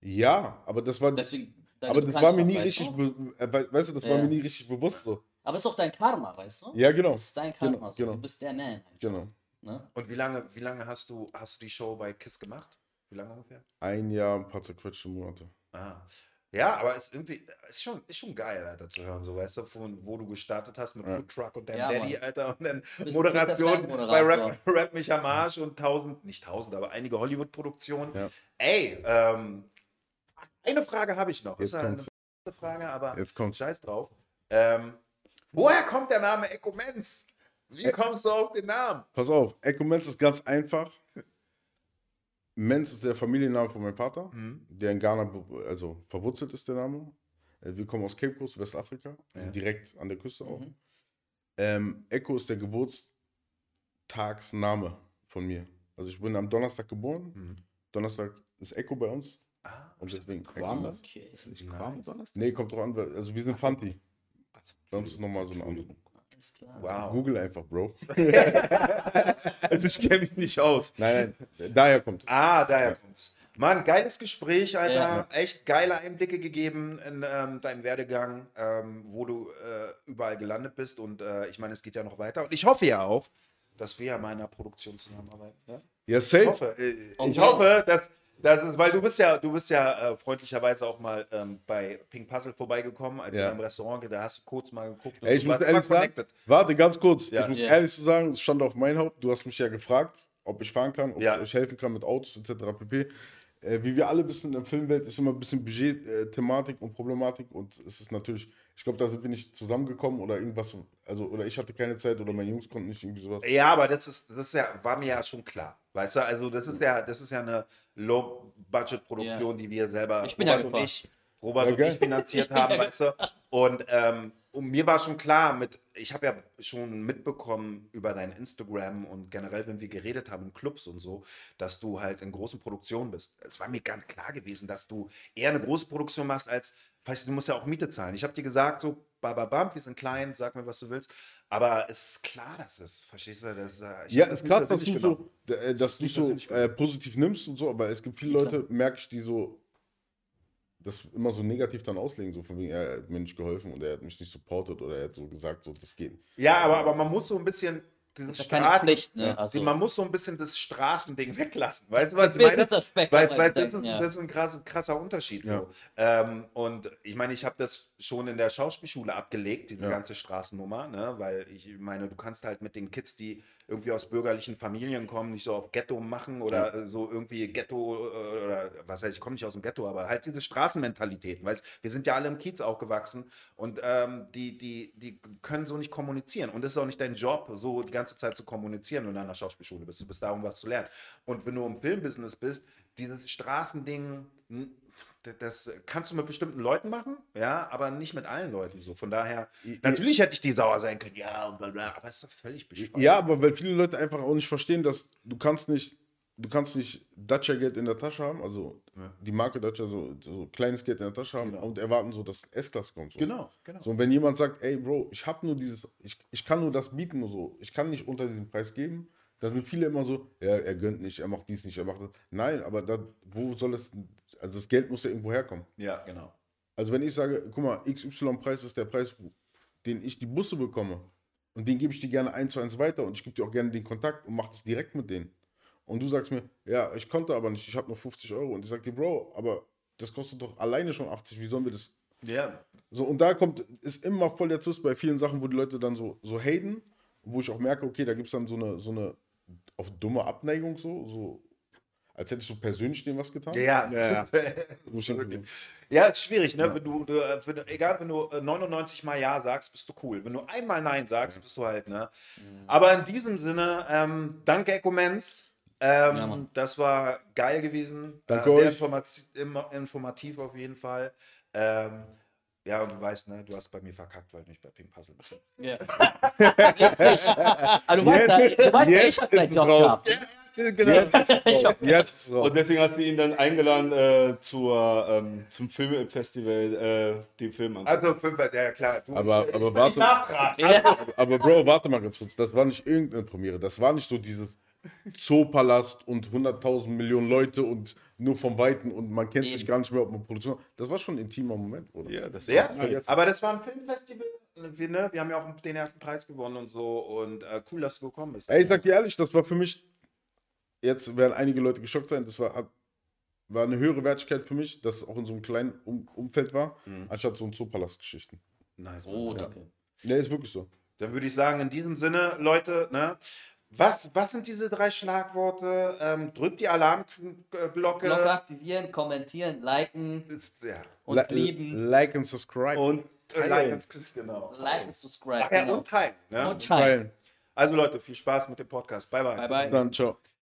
Ja, aber das war, Deswegen. Deine aber das war mir nie richtig, weißt du? be- äh, we- weißt du, das war mir nie richtig bewusst so. Aber es ist auch dein Karma, weißt du? Ja, genau. Das ist dein Karma. Genau, so. genau. Du bist der Man. Genau. Ne? und wie lange, wie lange hast du, hast du die Show bei KISS gemacht? Wie lange ungefähr? Ein Jahr, ein paar zerquetschte Monate. Ah. Ja, aber es ist irgendwie, ist schon, ist schon geil, Alter, zu hören, so, weißt du, von wo du gestartet hast mit Ja. Food Truck und deinem Ja, Daddy, Mann. Alter, und dann Moderation der bei Rap. Rap mich am Arsch und tausend, nicht tausend, aber einige Hollywood-Produktionen. Ja. Ey, ähm, eine Frage habe ich noch. Jetzt ist eine. Frage, aber Jetzt kommt's. scheiß drauf. Ähm, woher kommt der Name Echo Menz? Wie kommst du auf den Namen? Pass auf, Echo Menz ist ganz einfach. Menz ist der Familienname von meinem Vater, Mhm. der in Ghana, also verwurzelt ist der Name. Äh, Wir kommen aus Cape Coast, Westafrika, also Ja. direkt an der Küste auch. Mhm. Ähm, Echo ist der Geburtstagsname von mir. Also ich bin am Donnerstag geboren. Mhm. Donnerstag ist Echo bei uns Ah, und deswegen Echo Quam Menz. Okay. ist nicht Nice. Quam Donnerstag? Nee, kommt drauf an, also wir sind Fanti. Also, Sonst ist nochmal so ein anderes. Alles klar. wow. Google einfach, Bro. [laughs] Also ich kenne mich nicht aus. Nein, nein, daher kommt es. Ah, daher Ja. kommt's. Mann, geiles Gespräch, Alter. Ja. Echt geile Einblicke gegeben in ähm, deinen Werdegang, ähm, wo du äh, überall gelandet bist. Und äh, ich meine, es geht ja noch weiter. Und ich hoffe ja auch, dass wir ja mal in einer Produktion zusammenarbeiten. Ja? Ja, Ich safe. hoffe, äh, ich hoffe, dass das ist, weil du bist ja, du bist ja äh, freundlicherweise auch mal ähm, bei Pink Puzzle vorbeigekommen, als Ja. wir im Restaurant, da hast du kurz mal geguckt. und Ey, ich du muss ehrlich sagen, connected. warte, ganz kurz. Ja. Ich muss Ja. ehrlich zu sagen, es stand auf mein Haupt. Du hast mich ja gefragt, ob ich fahren kann, ob Ja. ich euch helfen kann mit Autos etc. pp. Äh, wie wir alle wissen, in der Filmwelt ist immer ein bisschen Budget-Thematik und Problematik und es ist natürlich, ich glaube, da sind wir nicht zusammengekommen oder irgendwas, also oder ich hatte keine Zeit oder meine Jungs konnten nicht irgendwie sowas. Ja, aber das ist, das ist ja, war mir ja schon klar. Weißt du, also das ist ja, das ist ja eine Low-Budget-Produktion, die wir selber, Ich bin ja Robert und ich, Robert Ja, und ich finanziert [laughs] haben, weißt du. Und, ähm, und mir war schon klar, mit, ich habe ja schon mitbekommen über dein Instagram und generell, wenn wir geredet haben in Clubs und so, dass du halt in großen Produktionen bist. Es war mir ganz klar gewesen, dass du eher eine große Produktion machst als, weißt du, du musst ja auch Miete zahlen. Ich habe dir gesagt, so, bababam, wir sind klein, sag mir, was du willst. Aber es ist klar, dass es, verstehst du, das, äh, ich Ja, hab ist krass, dass du genommen. so, äh, dass du nicht so äh, positiv nimmst und so, aber es gibt viele Leute, merke ich, die so das immer so negativ dann auslegen, so von wegen, er hat mir nicht geholfen und er hat mich nicht supportet oder er hat so gesagt, so das geht. Ja, aber, aber man muss so ein bisschen Das dieses ist ja keine Straßen, Pflicht, ne? Also, man muss so ein bisschen das Straßending [laughs] weglassen. Weißt du, was ich Das meine? Weil, weil das, ist, ja. das ist ein krasser, krasser Unterschied. Ja. So. Ähm, und ich meine, ich habe das schon in der Schauspielschule abgelegt, diese Ja. ganze Straßennummer, ne? weil ich meine, du kannst halt mit den Kids, die irgendwie aus bürgerlichen Familien kommen, nicht so auf Ghetto machen oder äh, so irgendwie Ghetto äh, oder was heißt, ich komme nicht aus dem Ghetto, aber halt diese Straßenmentalitäten, weil wir sind ja alle im Kiez aufgewachsen und ähm, die, die, die können so nicht kommunizieren und es ist auch nicht dein Job, so die ganze Zeit zu kommunizieren, wenn du an der Schauspielschule bist. Du bist da, um was zu lernen. Und wenn du im Filmbusiness bist, dieses Straßending, das kannst du mit bestimmten Leuten machen, ja, aber nicht mit allen Leuten so. Von daher, natürlich hätte ich die sauer sein können, ja, und bla bla, aber es ist doch völlig bescheuert. Ja, aber weil viele Leute einfach auch nicht verstehen, dass du kannst nicht, du kannst nicht Dacia-Geld in der Tasche haben, also die Marke Dacia so, so kleines Geld in der Tasche haben Genau. und erwarten so, dass S-Klasse kommt. So. Genau, genau. So, und wenn jemand sagt, ey Bro, ich habe nur dieses, ich, ich kann nur das bieten, nur so, ich kann nicht unter diesem Preis geben, dann sind viele immer so, ja, er gönnt nicht, er macht dies nicht, er macht das. Nein, aber da, wo soll es, also das Geld muss ja irgendwo herkommen. Ja, genau. Also wenn ich sage, guck mal, XY-Preis ist der Preis, den ich die Busse bekomme und den gebe ich dir gerne eins zu eins weiter und ich gebe dir auch gerne den Kontakt und mach das direkt mit denen. Und du sagst mir, ja, ich konnte aber nicht, ich habe nur 50 Euro und ich sag dir, Bro, aber das kostet doch alleine schon 80, wie sollen wir das Ja, so, und da kommt, ist immer voll der Zwist bei vielen Sachen, wo die Leute dann so, so haten, wo ich auch merke, okay, da gibt es dann so eine, so eine auf dumme Abneigung, so, so, als hätte ich so persönlich dem was getan. ja, Ja, [laughs] denke, Ja, ist schwierig, ne? Wenn du, du, äh, wenn du, egal, wenn du äh, 99 Mal Ja sagst, bist du cool. Wenn du einmal Nein sagst, bist du halt, ne? Aber in diesem Sinne, ähm, danke Echo Menz. Ähm, Ja, das war geil gewesen. Danke äh, sehr informativ, informativ auf jeden Fall. Ähm, Ja, und du weißt, ne, du hast bei mir verkackt, weil du nicht bei Pink Puzzle bist. Ja. [laughs] Richtig. Aber du weißt, ja, du weißt ja, ich Jetzt hab deinen Job raus. gehabt. Genau. Jetzt ist es [laughs] raus. Jetzt ist es raus. Und deswegen hast du ihn dann eingeladen äh, zur, ähm, zum Filmfestival, äh, den Film an. Also, Fünfer, ja klar. Du, Aber- ich, aber warte. Ja. Aber Bro, warte mal ganz kurz. Das war nicht irgendeine Premiere. Das war nicht so dieses Zoopalast und 100.000 Millionen Leute und nur vom Weiten und man kennt sich gar nicht mehr, ob man Produktion. Das war schon ein intimer Moment, oder? ja, das Ja, war nice. aber das war ein Filmfestival. Wir, ne, wir haben ja auch den ersten Preis gewonnen und so. Und äh, cool, dass du gekommen bist. Ey, ich sag dir ehrlich, das war für mich, jetzt werden einige Leute geschockt sein, das war, war eine höhere Wertigkeit für mich, dass es auch in so einem kleinen um Umfeld war, anstatt so ein Zoopalast-Geschichten. Nice. Oh, Mann. danke. Ja, ist wirklich so. Dann würde ich sagen, in diesem Sinne, Leute, ne, was, was sind diese drei Schlagworte? Ähm, drückt die Alarmglocke. Glocke aktivieren, kommentieren, liken, Ist, ja. uns Li- lieben, Like and subscribe. Und Like Gesicht, genau. liken, subscribe. Ach ja, genau. und teilen. Ne? Und teilen. Teilen. Also Leute, viel Spaß mit dem Podcast. Bye, bye. Bye, bye. Dann ciao.